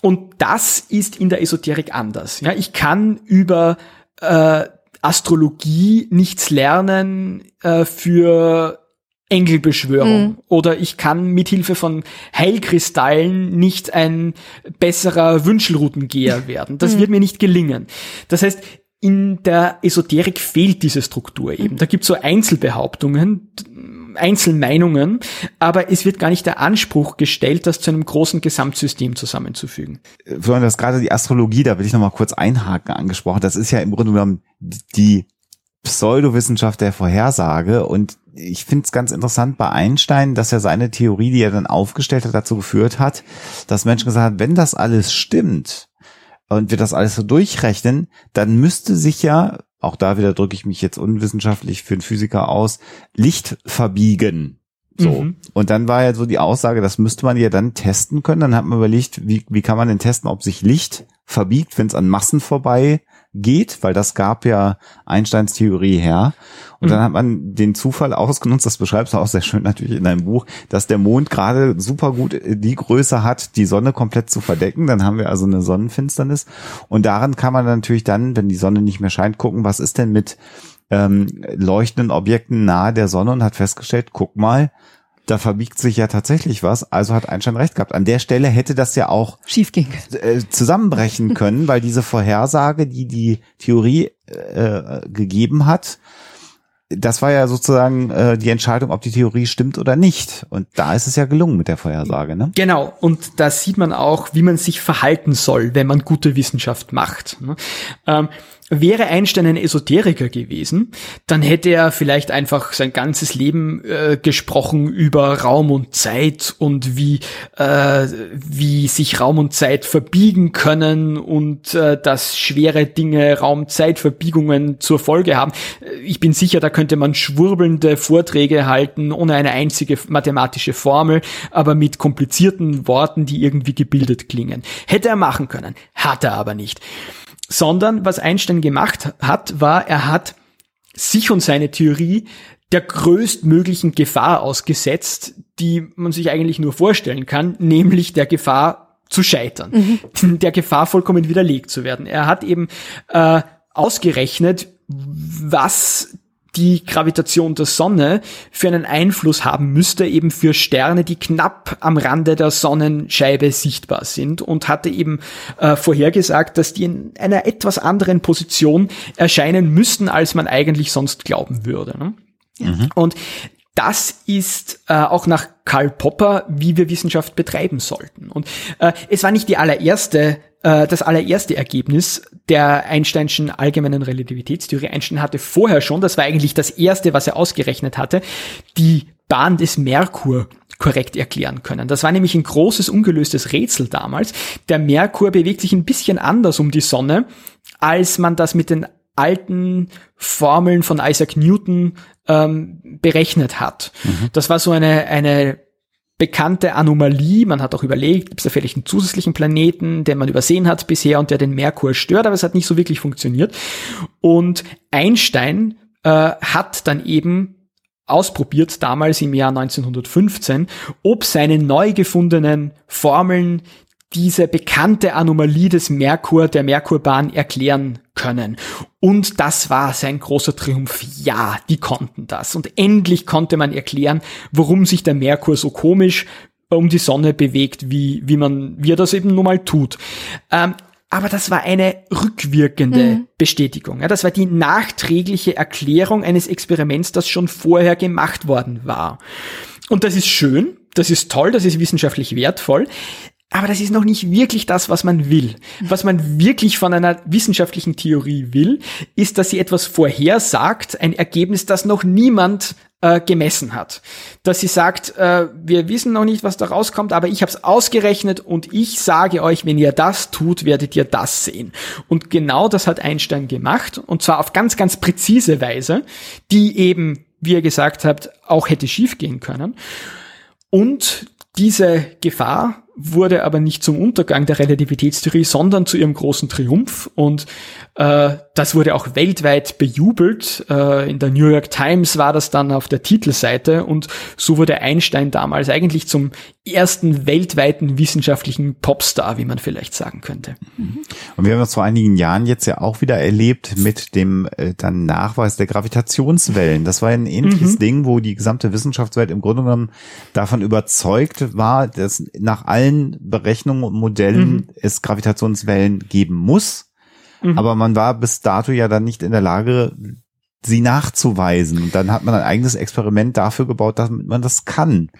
Und das ist in der Esoterik anders. Ja, ich kann über äh, Astrologie nichts lernen äh, für Engelbeschwörung mhm. oder ich kann mithilfe von Heilkristallen nicht ein besserer Wünschelroutengeher werden. Das mhm. wird mir nicht gelingen. Das heißt, in der Esoterik fehlt diese Struktur eben. Da gibt es so Einzelbehauptungen, Einzelmeinungen, aber es wird gar nicht der Anspruch gestellt, das zu einem großen Gesamtsystem zusammenzufügen. Florian, du hast gerade die Astrologie, da will ich nochmal kurz einhaken, angesprochen. Das ist ja im Grunde genommen die Pseudowissenschaft der Vorhersage und ich finde es ganz interessant bei Einstein, dass er seine Theorie, die er dann aufgestellt hat, dazu geführt hat, dass Menschen gesagt haben, wenn das alles stimmt und wir das alles so durchrechnen, dann müsste sich ja auch da wieder drücke ich mich jetzt unwissenschaftlich für einen Physiker aus, Licht verbiegen. So. Mhm. Und dann war ja so die Aussage, das müsste man ja dann testen können. Dann hat man überlegt, wie, wie kann man denn testen, ob sich Licht verbiegt, wenn es an Massen vorbei geht, weil das gab ja Einsteins Theorie her. Und mhm. dann hat man den Zufall ausgenutzt, das beschreibst du auch sehr schön natürlich in deinem Buch, dass der Mond gerade super gut die Größe hat, die Sonne komplett zu verdecken. Dann haben wir also eine Sonnenfinsternis. Und daran kann man natürlich dann, wenn die Sonne nicht mehr scheint, gucken, was ist denn mit ähm, leuchtenden Objekten nahe der Sonne und hat festgestellt, guck mal, da verbiegt sich ja tatsächlich was. Also hat Einstein recht gehabt. An der Stelle hätte das ja auch schief ging. Äh, zusammenbrechen können, weil diese Vorhersage, die die Theorie äh, gegeben hat, das war ja sozusagen äh, die Entscheidung, ob die Theorie stimmt oder nicht. Und da ist es ja gelungen mit der Vorhersage. Ne? Genau. Und da sieht man auch, wie man sich verhalten soll, wenn man gute Wissenschaft macht. Ne? Ähm, Wäre Einstein ein Esoteriker gewesen, dann hätte er vielleicht einfach sein ganzes Leben äh, gesprochen über Raum und Zeit und wie, äh, wie sich Raum und Zeit verbiegen können und äh, dass schwere Dinge Raum-Zeit-Verbiegungen zur Folge haben. Ich bin sicher, da könnte man schwurbelnde Vorträge halten, ohne eine einzige mathematische Formel, aber mit komplizierten Worten, die irgendwie gebildet klingen. Hätte er machen können, hat er aber nicht sondern was Einstein gemacht hat, war, er hat sich und seine Theorie der größtmöglichen Gefahr ausgesetzt, die man sich eigentlich nur vorstellen kann, nämlich der Gefahr zu scheitern, mhm. der Gefahr vollkommen widerlegt zu werden. Er hat eben äh, ausgerechnet, was die Gravitation der Sonne für einen Einfluss haben müsste, eben für Sterne, die knapp am Rande der Sonnenscheibe sichtbar sind und hatte eben äh, vorhergesagt, dass die in einer etwas anderen Position erscheinen müssten, als man eigentlich sonst glauben würde. Ne? Mhm. Und das ist äh, auch nach Karl Popper, wie wir Wissenschaft betreiben sollten. Und äh, es war nicht die allererste äh, das allererste Ergebnis der Einsteinschen allgemeinen Relativitätstheorie. Einstein hatte vorher schon, das war eigentlich das erste, was er ausgerechnet hatte, die Bahn des Merkur korrekt erklären können. Das war nämlich ein großes ungelöstes Rätsel damals. Der Merkur bewegt sich ein bisschen anders um die Sonne, als man das mit den alten Formeln von Isaac Newton ähm, berechnet hat. Mhm. Das war so eine, eine bekannte Anomalie. Man hat auch überlegt, gibt es da vielleicht einen zusätzlichen Planeten, den man übersehen hat bisher und der den Merkur stört, aber es hat nicht so wirklich funktioniert. Und Einstein äh, hat dann eben ausprobiert, damals im Jahr 1915, ob seine neu gefundenen Formeln diese bekannte Anomalie des Merkur, der Merkurbahn erklären können. Und das war sein großer Triumph. Ja, die konnten das. Und endlich konnte man erklären, warum sich der Merkur so komisch um die Sonne bewegt, wie, wie man, wie er das eben nun mal tut. Ähm, aber das war eine rückwirkende mhm. Bestätigung. Ja, das war die nachträgliche Erklärung eines Experiments, das schon vorher gemacht worden war. Und das ist schön, das ist toll, das ist wissenschaftlich wertvoll. Aber das ist noch nicht wirklich das, was man will. Was man wirklich von einer wissenschaftlichen Theorie will, ist, dass sie etwas vorhersagt, ein Ergebnis, das noch niemand äh, gemessen hat. Dass sie sagt, äh, wir wissen noch nicht, was da rauskommt, aber ich habe es ausgerechnet und ich sage euch, wenn ihr das tut, werdet ihr das sehen. Und genau das hat Einstein gemacht, und zwar auf ganz, ganz präzise Weise, die eben, wie ihr gesagt habt, auch hätte schiefgehen können. Und diese Gefahr wurde aber nicht zum Untergang der Relativitätstheorie, sondern zu ihrem großen Triumph. Und das wurde auch weltweit bejubelt. Äh, in der New York Times war das dann auf der Titelseite. Und so wurde Einstein damals eigentlich zum ersten weltweiten wissenschaftlichen Popstar, wie man vielleicht sagen könnte. Und wir haben das vor einigen Jahren jetzt ja auch wieder erlebt mit dem äh, dann Nachweis der Gravitationswellen. Das war ein ähnliches mhm. Ding, wo die gesamte Wissenschaftswelt im Grunde genommen davon überzeugt war, dass nach allen allen Berechnungen und Modellen mhm. es Gravitationswellen geben muss. Mhm. Aber man war bis dato ja dann nicht in der Lage, sie nachzuweisen. Und dann hat man ein eigenes Experiment dafür gebaut, damit man das kann.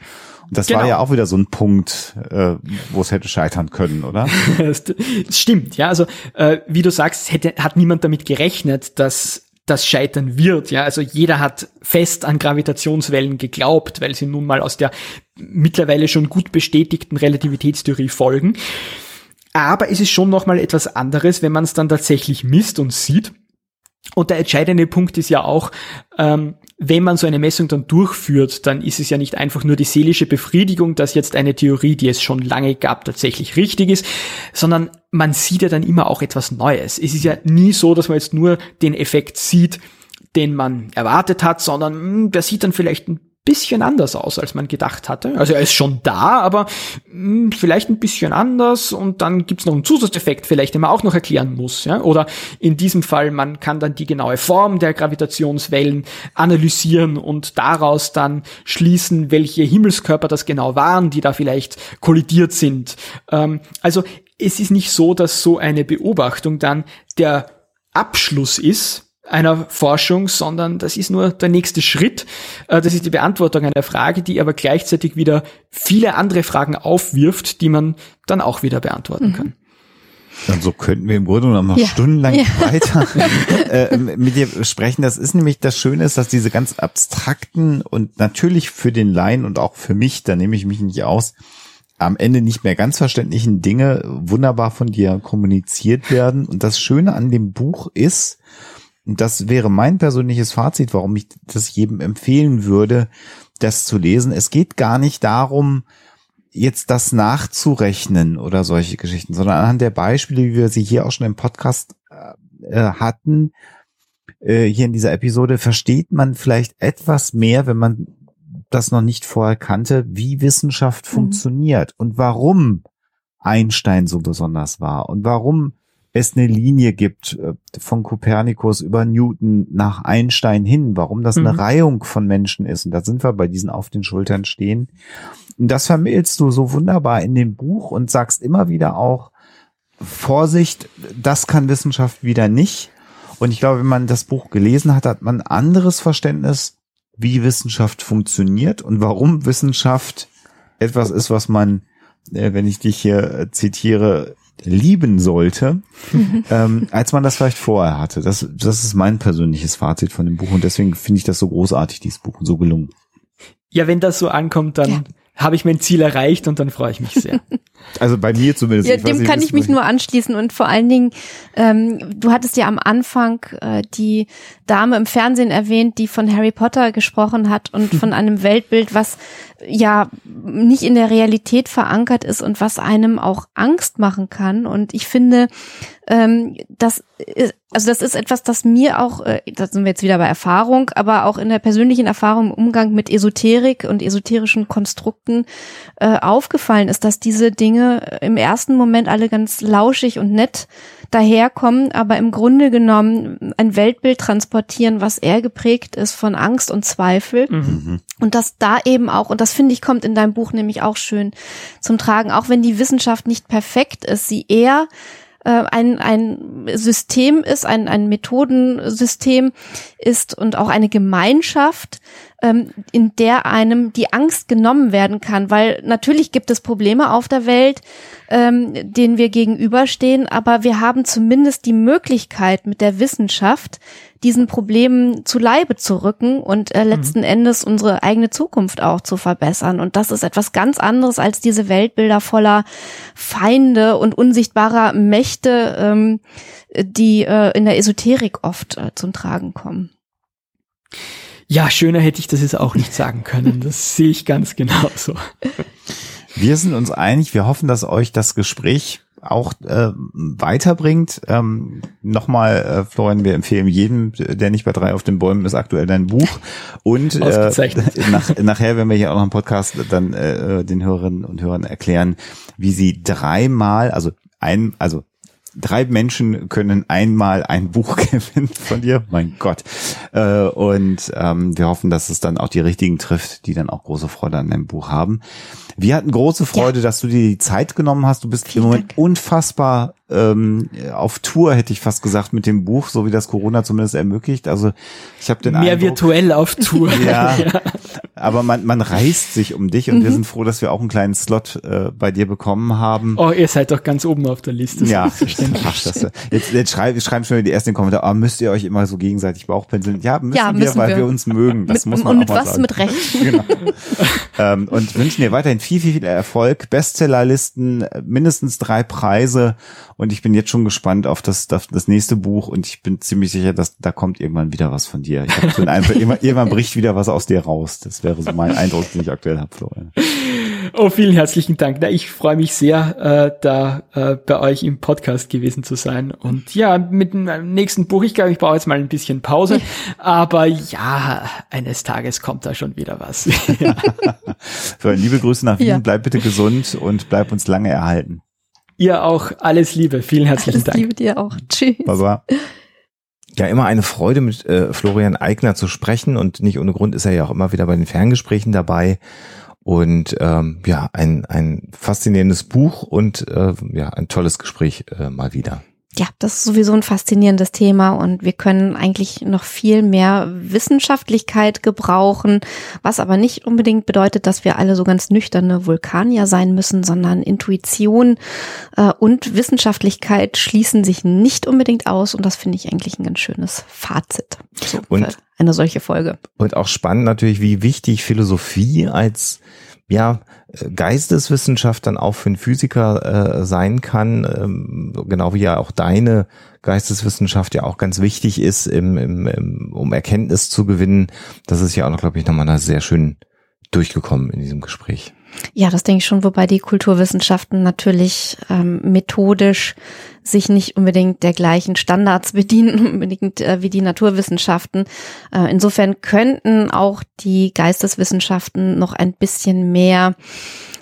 Und das genau. war ja auch wieder so ein Punkt, äh, wo es hätte scheitern können, oder? das stimmt, ja. Also äh, wie du sagst, hätte, hat niemand damit gerechnet, dass das scheitern wird. Ja, also jeder hat fest an Gravitationswellen geglaubt, weil sie nun mal aus der mittlerweile schon gut bestätigten Relativitätstheorie folgen. Aber es ist schon noch mal etwas anderes, wenn man es dann tatsächlich misst und sieht. Und der entscheidende Punkt ist ja auch, ähm, wenn man so eine Messung dann durchführt, dann ist es ja nicht einfach nur die seelische Befriedigung, dass jetzt eine Theorie, die es schon lange gab, tatsächlich richtig ist, sondern man sieht ja dann immer auch etwas Neues. Es ist ja nie so, dass man jetzt nur den Effekt sieht, den man erwartet hat, sondern mh, hm, der sieht dann vielleicht ein bisschen anders aus, als man gedacht hatte. Also er ist schon da, aber mh, hm, vielleicht ein bisschen anders und dann gibt's noch einen Zusatzeffekt, vielleicht, den man auch noch erklären muss. Ja? Oder in diesem Fall, man kann dann die genaue Form der Gravitationswellen analysieren und daraus dann schließen, welche Himmelskörper das genau waren, die da vielleicht kollidiert sind. Ähm, also es ist nicht so, dass so eine Beobachtung dann der Abschluss ist, einer Forschung, sondern das ist nur der nächste Schritt. Äh, das ist die Beantwortung einer Frage, die aber gleichzeitig wieder viele andere Fragen aufwirft, die man dann auch wieder beantworten mhm. kann. Und so könnten wir im Grunde genommen noch Ja. stundenlang Ja. weiter äh, mit dir sprechen. Das ist nämlich das Schöne ist, dass diese ganz abstrakten und natürlich für den Laien und auch für mich, da nehme ich mich nicht aus, am Ende nicht mehr ganz verständlichen Dinge wunderbar von dir kommuniziert werden. Und das Schöne an dem Buch ist, das wäre mein persönliches Fazit, warum ich das jedem empfehlen würde, das zu lesen. Es geht gar nicht darum, jetzt das nachzurechnen oder solche Geschichten, sondern anhand der Beispiele, wie wir sie hier auch schon im Podcast äh, hatten, äh, hier in dieser Episode, versteht man vielleicht etwas mehr, wenn man das noch nicht vorher kannte, wie Wissenschaft Mhm. funktioniert und warum Einstein so besonders war und warum es eine Linie gibt äh, von Kopernikus über Newton nach Einstein hin, warum das eine Mhm. Reihung von Menschen ist. Und da sind wir bei diesen auf den Schultern stehen. Und das vermittelst du so wunderbar in dem Buch und sagst immer wieder auch, Vorsicht, das kann Wissenschaft wieder nicht. Und ich glaube, wenn man das Buch gelesen hat, hat man ein anderes Verständnis, wie Wissenschaft funktioniert und warum Wissenschaft etwas ist, was man, äh, wenn ich dich hier äh, zitiere, lieben sollte, ähm, als man das vielleicht vorher hatte. Das, das ist mein persönliches Fazit von dem Buch und deswegen finde ich das so großartig, dieses Buch und so gelungen. Ja, wenn das so ankommt, dann Ja. Habe ich mein Ziel erreicht und dann freue ich mich sehr. Also bei mir zumindest. Ja, Ich weiß dem nicht, kann ich mich nur anschließen und vor allen Dingen, ähm, du hattest ja am Anfang äh, die Dame im Fernsehen erwähnt, die von Harry Potter gesprochen hat und von einem Weltbild, was ja nicht in der Realität verankert ist und was einem auch Angst machen kann. Und ich finde, ähm, das ist, also das ist etwas, das mir auch, äh, da sind wir jetzt wieder bei Erfahrung, aber auch in der persönlichen Erfahrung im Umgang mit Esoterik und esoterischen Konstrukten äh, aufgefallen ist, dass diese Dinge im ersten Moment alle ganz lauschig und nett daherkommen, aber im Grunde genommen ein Weltbild transportieren, was eher geprägt ist von Angst und Zweifel. Mhm. Und dass da eben auch, und das finde ich, kommt in deinem Buch nämlich auch schön zum Tragen, auch wenn die Wissenschaft nicht perfekt ist, sie eher äh, ein, ein System ist, ein, ein Methodensystem ist und auch eine Gemeinschaft, ähm, in der einem die Angst genommen werden kann, weil natürlich gibt es Probleme auf der Welt, ähm, denen wir gegenüberstehen, aber wir haben zumindest die Möglichkeit mit der Wissenschaft, diesen Problemen zu Leibe zu rücken und äh, letzten Endes unsere eigene Zukunft auch zu verbessern. Und das ist etwas ganz anderes als diese Weltbilder voller Feinde und unsichtbarer Mächte, ähm, die äh, in der Esoterik oft äh, zum Tragen kommen. Ja, schöner hätte ich das jetzt auch nicht sagen können. Das sehe ich ganz genauso. Wir sind uns einig. Wir hoffen, dass euch das Gespräch auch äh, weiterbringt. Ähm, Nochmal, äh, Florian, wir empfehlen jedem, der nicht bei drei auf den Bäumen ist, aktuell dein Buch. Und äh, nach, nachher, wenn wir hier auch noch im Podcast dann äh, den Hörerinnen und Hörern erklären, wie sie dreimal, also ein, also drei Menschen können einmal ein Buch gewinnen von dir. Mein Gott. Äh, und ähm, wir hoffen, dass es dann auch die richtigen trifft, die dann auch große Freude an deinem Buch haben. Wir hatten große Freude, dass du dir die Zeit genommen hast. Du bist Vielen im Moment Dank. unfassbar ähm, auf Tour, hätte ich fast gesagt, mit dem Buch, so wie das Corona zumindest ermöglicht. Also ich habe den Mehr Eindruck, virtuell auf Tour. ja, aber man, man reißt sich um dich Mhm. und wir sind froh, dass wir auch einen kleinen Slot äh, bei dir bekommen haben. Oh, ihr seid doch ganz oben auf der Liste. Ja, ach, das, jetzt, jetzt schreiben, schreiben schon die ersten Kommentare, ah, müsst ihr euch immer so gegenseitig Bauchpinseln? Ja, müssen, Ja, wir, müssen weil wir. wir. uns mögen. Das Mit- muss man und auch mit mal was? sagen. Mit Recht. Genau. ähm, und wünschen dir weiterhin viel, viel, viel Erfolg, Bestsellerlisten, mindestens drei Preise und ich bin jetzt schon gespannt auf das, das, das nächste Buch und ich bin ziemlich sicher, dass da kommt irgendwann wieder was von dir. Ich habe so den Eindruck, irgendwann, irgendwann bricht wieder was aus dir raus. Das wäre so mein Eindruck, den ich aktuell habe, Florian. Oh, vielen herzlichen Dank. Na, ich freue mich sehr, äh, da äh, bei euch im Podcast gewesen zu sein. Und ja, mit dem nächsten Buch, ich glaube, ich brauche jetzt mal ein bisschen Pause. Aber ja, eines Tages kommt da schon wieder was. ja. Florian, liebe Grüße nach Wien, Ja. bleib bitte gesund und bleib uns lange erhalten. Ihr auch alles Liebe. Vielen herzlichen Alles Dank. Liebe dir auch. Tschüss. Baba. Ja, immer eine Freude mit äh, Florian Eigner zu sprechen und nicht ohne Grund ist er ja auch immer wieder bei den Ferngesprächen dabei. Und ähm, ja, ein, ein faszinierendes Buch und äh, ja, ein tolles Gespräch äh, mal wieder. Ja, das ist sowieso ein faszinierendes Thema und wir können eigentlich noch viel mehr Wissenschaftlichkeit gebrauchen, was aber nicht unbedingt bedeutet, dass wir alle so ganz nüchterne Vulkanier sein müssen, sondern Intuition äh, und Wissenschaftlichkeit schließen sich nicht unbedingt aus und das finde ich eigentlich ein ganz schönes Fazit. So und eine solche Folge. Und auch spannend natürlich, wie wichtig Philosophie als ja, Geisteswissenschaft dann auch für einen Physiker äh, sein kann, ähm, genau wie ja auch deine Geisteswissenschaft ja auch ganz wichtig ist, im, im, im, um Erkenntnis zu gewinnen. Das ist ja auch noch, glaube ich, nochmal sehr schön durchgekommen in diesem Gespräch. Ja, das denke ich schon, wobei die Kulturwissenschaften natürlich ähm, methodisch sich nicht unbedingt der gleichen Standards bedienen, unbedingt äh, wie die Naturwissenschaften. Äh, insofern könnten auch die Geisteswissenschaften noch ein bisschen mehr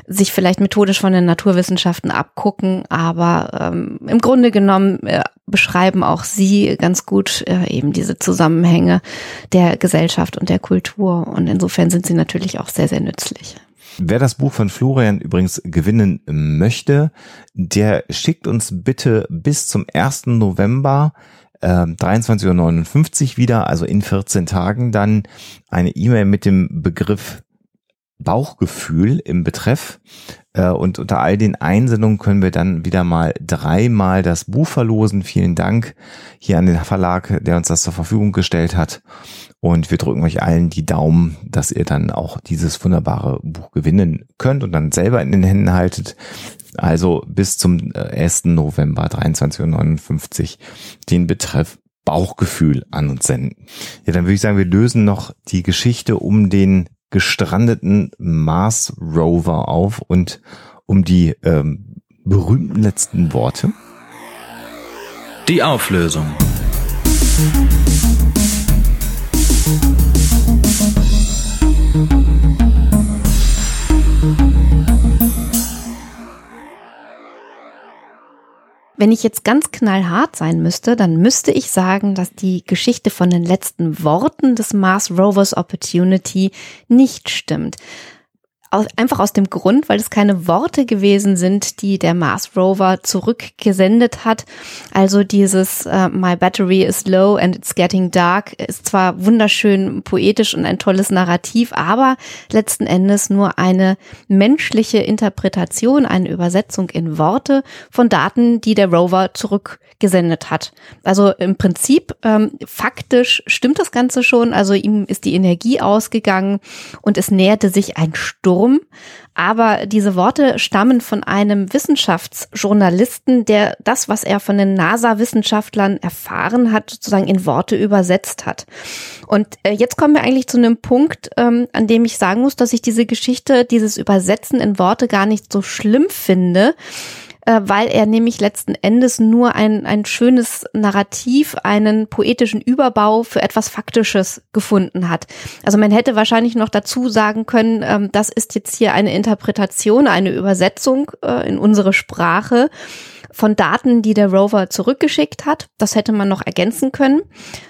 sich vielleicht methodisch von den Naturwissenschaften abgucken, aber ähm, im Grunde genommen äh, beschreiben auch sie ganz gut äh, eben diese Zusammenhänge der Gesellschaft und der Kultur und insofern sind sie natürlich auch sehr, sehr nützlich. Wer das Buch von Florian übrigens gewinnen möchte, der schickt uns bitte bis zum 1. November äh, 23.59 Uhr wieder, also in 14 Tagen dann eine E-Mail mit dem Begriff Bauchgefühl im Betreff. Äh, und unter all den Einsendungen können wir dann wieder mal dreimal das Buch verlosen. Vielen Dank hier an den Verlag, der uns das zur Verfügung gestellt hat. Und wir drücken euch allen die Daumen, dass ihr dann auch dieses wunderbare Buch gewinnen könnt und dann selber in den Händen haltet. Also bis zum 1. Äh, November 23.59 Uhr den Betreff Bauchgefühl an uns senden. Ja, dann würde ich sagen, wir lösen noch die Geschichte um den gestrandeten Mars Rover auf und um die ähm, berühmten letzten Worte. Die Auflösung. Wenn ich jetzt ganz knallhart sein müsste, dann müsste ich sagen, dass die Geschichte von den letzten Worten des Mars Rovers Opportunity nicht stimmt aus, einfach aus dem Grund, weil es keine Worte gewesen sind, die der Mars Rover zurückgesendet hat. Also dieses uh, My battery is low and it's getting dark ist zwar wunderschön poetisch und ein tolles Narrativ, aber letzten Endes nur eine menschliche Interpretation, eine Übersetzung in Worte von Daten, die der Rover zurückgesendet hat. Also im Prinzip ähm, faktisch stimmt das Ganze schon. Also ihm ist die Energie ausgegangen und es näherte sich ein Sturm Sturm. Aber diese Worte stammen von einem Wissenschaftsjournalisten, der das, was er von den NASA-Wissenschaftlern erfahren hat, sozusagen in Worte übersetzt hat. Und äh, jetzt kommen wir eigentlich zu einem Punkt, ähm, an dem ich sagen muss, dass ich diese Geschichte, dieses Übersetzen in Worte gar nicht so schlimm finde äh, weil er nämlich letzten Endes nur ein, ein schönes Narrativ, einen poetischen Überbau für etwas Faktisches gefunden hat. Also man hätte wahrscheinlich noch dazu sagen können, ähm, das ist jetzt hier eine Interpretation, eine Übersetzung äh, in unsere Sprache von Daten, die der Rover zurückgeschickt hat. Das hätte man noch ergänzen können.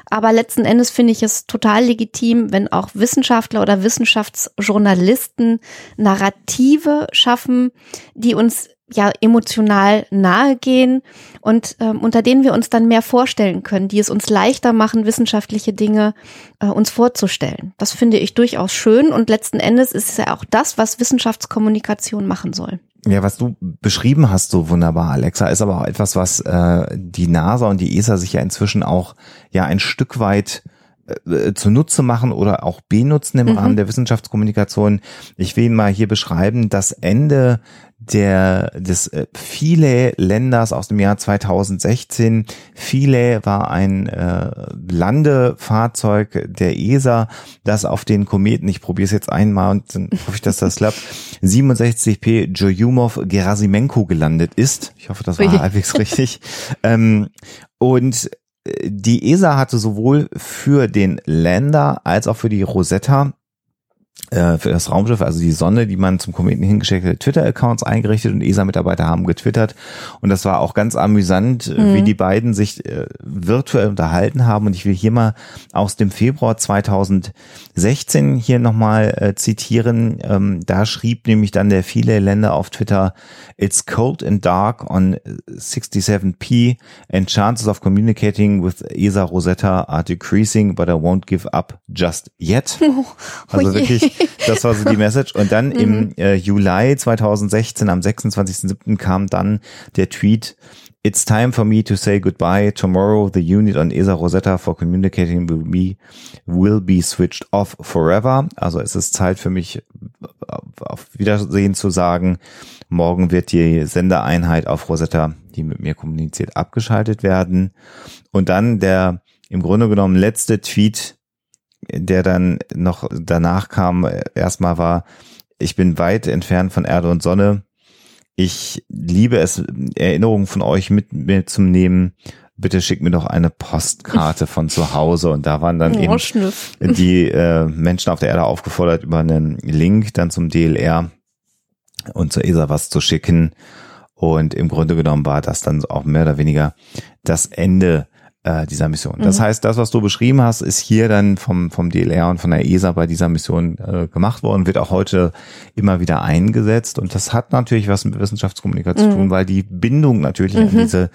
Aber letzten Endes finde ich es total legitim, wenn auch Wissenschaftler oder Wissenschaftsjournalisten Narrative schaffen, die uns ja emotional nahe gehen und ähm, unter denen wir uns dann mehr vorstellen können, die es uns leichter machen, wissenschaftliche Dinge äh, uns vorzustellen. Das finde ich durchaus schön und letzten Endes ist es ja auch das, was Wissenschaftskommunikation machen soll. Ja, was du beschrieben hast, so wunderbar, Alexa, ist aber auch etwas, was äh, die NASA und die ESA sich ja inzwischen auch ja ein Stück weit äh, zunutze machen oder auch benutzen im mhm. Rahmen der Wissenschaftskommunikation. Ich will mal hier beschreiben, das Ende der des äh, Philae Länders aus dem Jahr 2016. Philae war ein äh, Landefahrzeug der ESA, das auf den Kometen, ich probiere es jetzt einmal und dann hoffe ich, dass das klappt, 67P Joyumov Gerasimenko gelandet ist. Ich hoffe, das war halbwegs richtig. Ähm, und äh, die ESA hatte sowohl für den Lander als auch für die Rosetta äh, für das Raumschiff, also die Sonne, die man zum Kometen hingeschickt hat, Twitter-Accounts eingerichtet und ESA-Mitarbeiter haben getwittert. Und das war auch ganz amüsant, mhm. wie die beiden sich äh, virtuell unterhalten haben. Und ich will hier mal aus dem Februar 2016 hier nochmal äh, zitieren. Ähm, da schrieb nämlich dann der viele Länder auf Twitter, It's cold and dark on 67p and chances of communicating with ESA Rosetta are decreasing, but I won't give up just yet. Also wirklich das war so die Message. Und dann mhm. im äh, Juli 2016, am 26.07. kam dann der Tweet, It's time for me to say goodbye. Tomorrow the unit on ESA Rosetta for communicating with me will be switched off forever. Also es ist Zeit für mich auf Wiedersehen zu sagen. Morgen wird die Sendereinheit auf Rosetta, die mit mir kommuniziert, abgeschaltet werden. Und dann der im Grunde genommen letzte Tweet der dann noch danach kam, erstmal war, ich bin weit entfernt von Erde und Sonne. Ich liebe es, Erinnerungen von euch mit mir zu nehmen. Bitte schickt mir doch eine Postkarte von zu Hause. Und da waren dann oh, eben Schnüff. die äh, Menschen auf der Erde aufgefordert, über einen Link dann zum DLR und zur ESA was zu schicken. Und im Grunde genommen war das dann auch mehr oder weniger das Ende äh, dieser Mission. Das mhm. heißt, das, was du beschrieben hast, ist hier dann vom, vom DLR und von der ESA bei dieser Mission äh, gemacht worden, wird auch heute immer wieder eingesetzt. Und das hat natürlich was mit Wissenschaftskommunikation mhm. zu tun, weil die Bindung natürlich mhm. an diese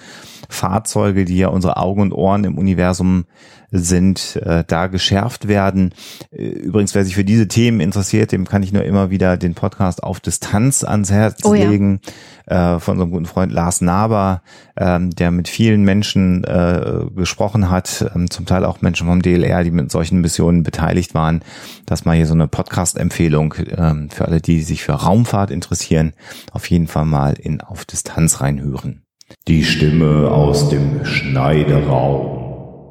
Fahrzeuge, die ja unsere Augen und Ohren im Universum sind, äh, da geschärft werden. Äh, übrigens, wer sich für diese Themen interessiert, dem kann ich nur immer wieder den Podcast auf Distanz ans Herz oh, legen ja. äh, von unserem guten Freund Lars Naber, ähm, der mit vielen Menschen äh, gesprochen hat, ähm, zum Teil auch Menschen vom DLR, die mit solchen Missionen beteiligt waren. Das mal hier so eine Podcast-Empfehlung ähm, für alle, die sich für Raumfahrt interessieren, auf jeden Fall mal in Auf Distanz reinhören. Die Stimme aus dem Schneideraum.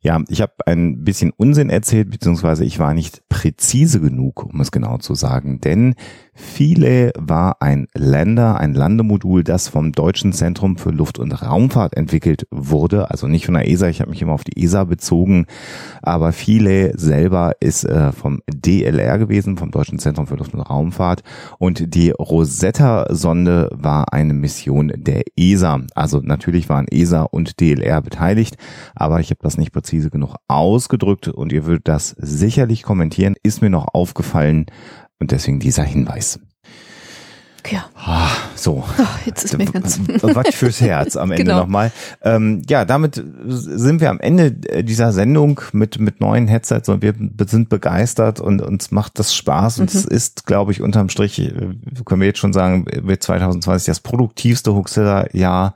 Ja, ich habe ein bisschen Unsinn erzählt, beziehungsweise ich war nicht präzise genug, um es genau zu sagen, denn Philae war ein Lander, ein Landemodul, das vom Deutschen Zentrum für Luft- und Raumfahrt entwickelt wurde, also nicht von der ESA, ich habe mich immer auf die ESA bezogen, aber Philae selber ist äh, vom DLR gewesen, vom Deutschen Zentrum für Luft- und Raumfahrt. Und die Rosetta-Sonde war eine Mission der ESA, also natürlich waren ESA und DLR beteiligt, aber ich habe das nicht präzise präzise genug ausgedrückt. Und ihr würdet das sicherlich kommentieren, ist mir noch aufgefallen und deswegen dieser Hinweis. Ja. Ah, so. Oh, jetzt ist mir ganz Was fürs Herz am Ende genau. nochmal. Ähm, ja, damit sind wir am Ende dieser Sendung mit, mit neuen Headsets und wir sind begeistert und uns macht das Spaß. Und mhm. es ist, glaube ich, unterm Strich, äh, können wir jetzt schon sagen, wird 2020 das produktivste Huxilla-Jahr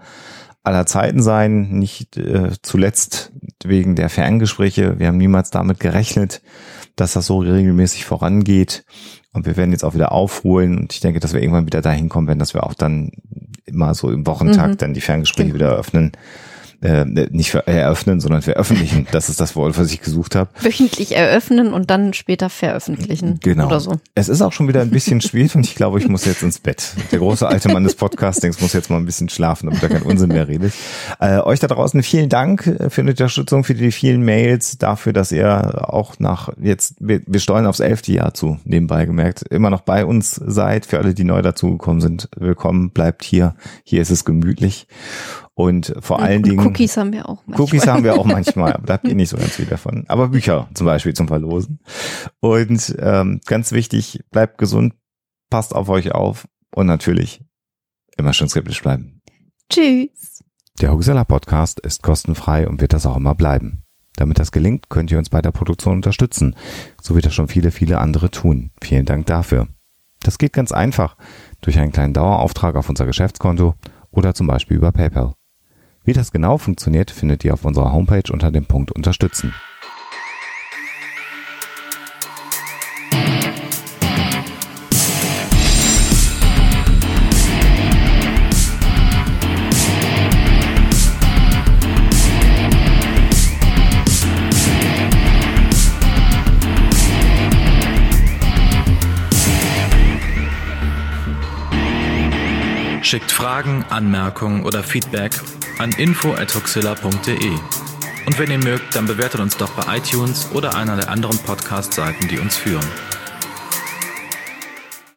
aller Zeiten sein, nicht äh, zuletzt wegen der Ferngespräche. Wir haben niemals damit gerechnet, dass das so regelmäßig vorangeht. Und wir werden jetzt auch wieder aufholen. Und ich denke, dass wir irgendwann wieder dahin kommen werden, dass wir auch dann immer so im Wochentakt mhm. dann die Ferngespräche genau. wieder öffnen äh, nicht eröffnen, sondern veröffentlichen. Das ist das Wort, was ich gesucht habe. Wöchentlich eröffnen und dann später veröffentlichen. Genau. Oder so. Es ist auch schon wieder ein bisschen spät und ich glaube, ich muss jetzt ins Bett. Der große alte Mann des Podcastings muss jetzt mal ein bisschen schlafen, damit er keinen Unsinn mehr redet. Äh, euch da draußen vielen Dank für die Unterstützung, für die vielen Mails, dafür, dass ihr auch nach jetzt, wir, wir steuern aufs elfte Jahr zu, nebenbei gemerkt, immer noch bei uns seid. Für alle, die neu dazugekommen sind, willkommen, bleibt hier. Hier ist es gemütlich. Und vor allen und Dingen. Cookies haben wir auch manchmal. Cookies haben wir auch manchmal, aber da habt ihr nicht so ganz viel davon. Aber Bücher zum Beispiel zum Verlosen. Und ähm, ganz wichtig, bleibt gesund, passt auf euch auf und natürlich immer schön skeptisch bleiben. Tschüss. Der Huxella Podcast ist kostenfrei und wird das auch immer bleiben. Damit das gelingt, könnt ihr uns bei der Produktion unterstützen, so wie das schon viele, viele andere tun. Vielen Dank dafür. Das geht ganz einfach durch einen kleinen Dauerauftrag auf unser Geschäftskonto oder zum Beispiel über PayPal. Wie das genau funktioniert, findet ihr auf unserer Homepage unter dem Punkt Unterstützen. Schickt Fragen, Anmerkungen oder Feedback an info.huxilla.de. Und wenn ihr mögt, dann bewertet uns doch bei iTunes oder einer der anderen Podcast-Seiten, die uns führen.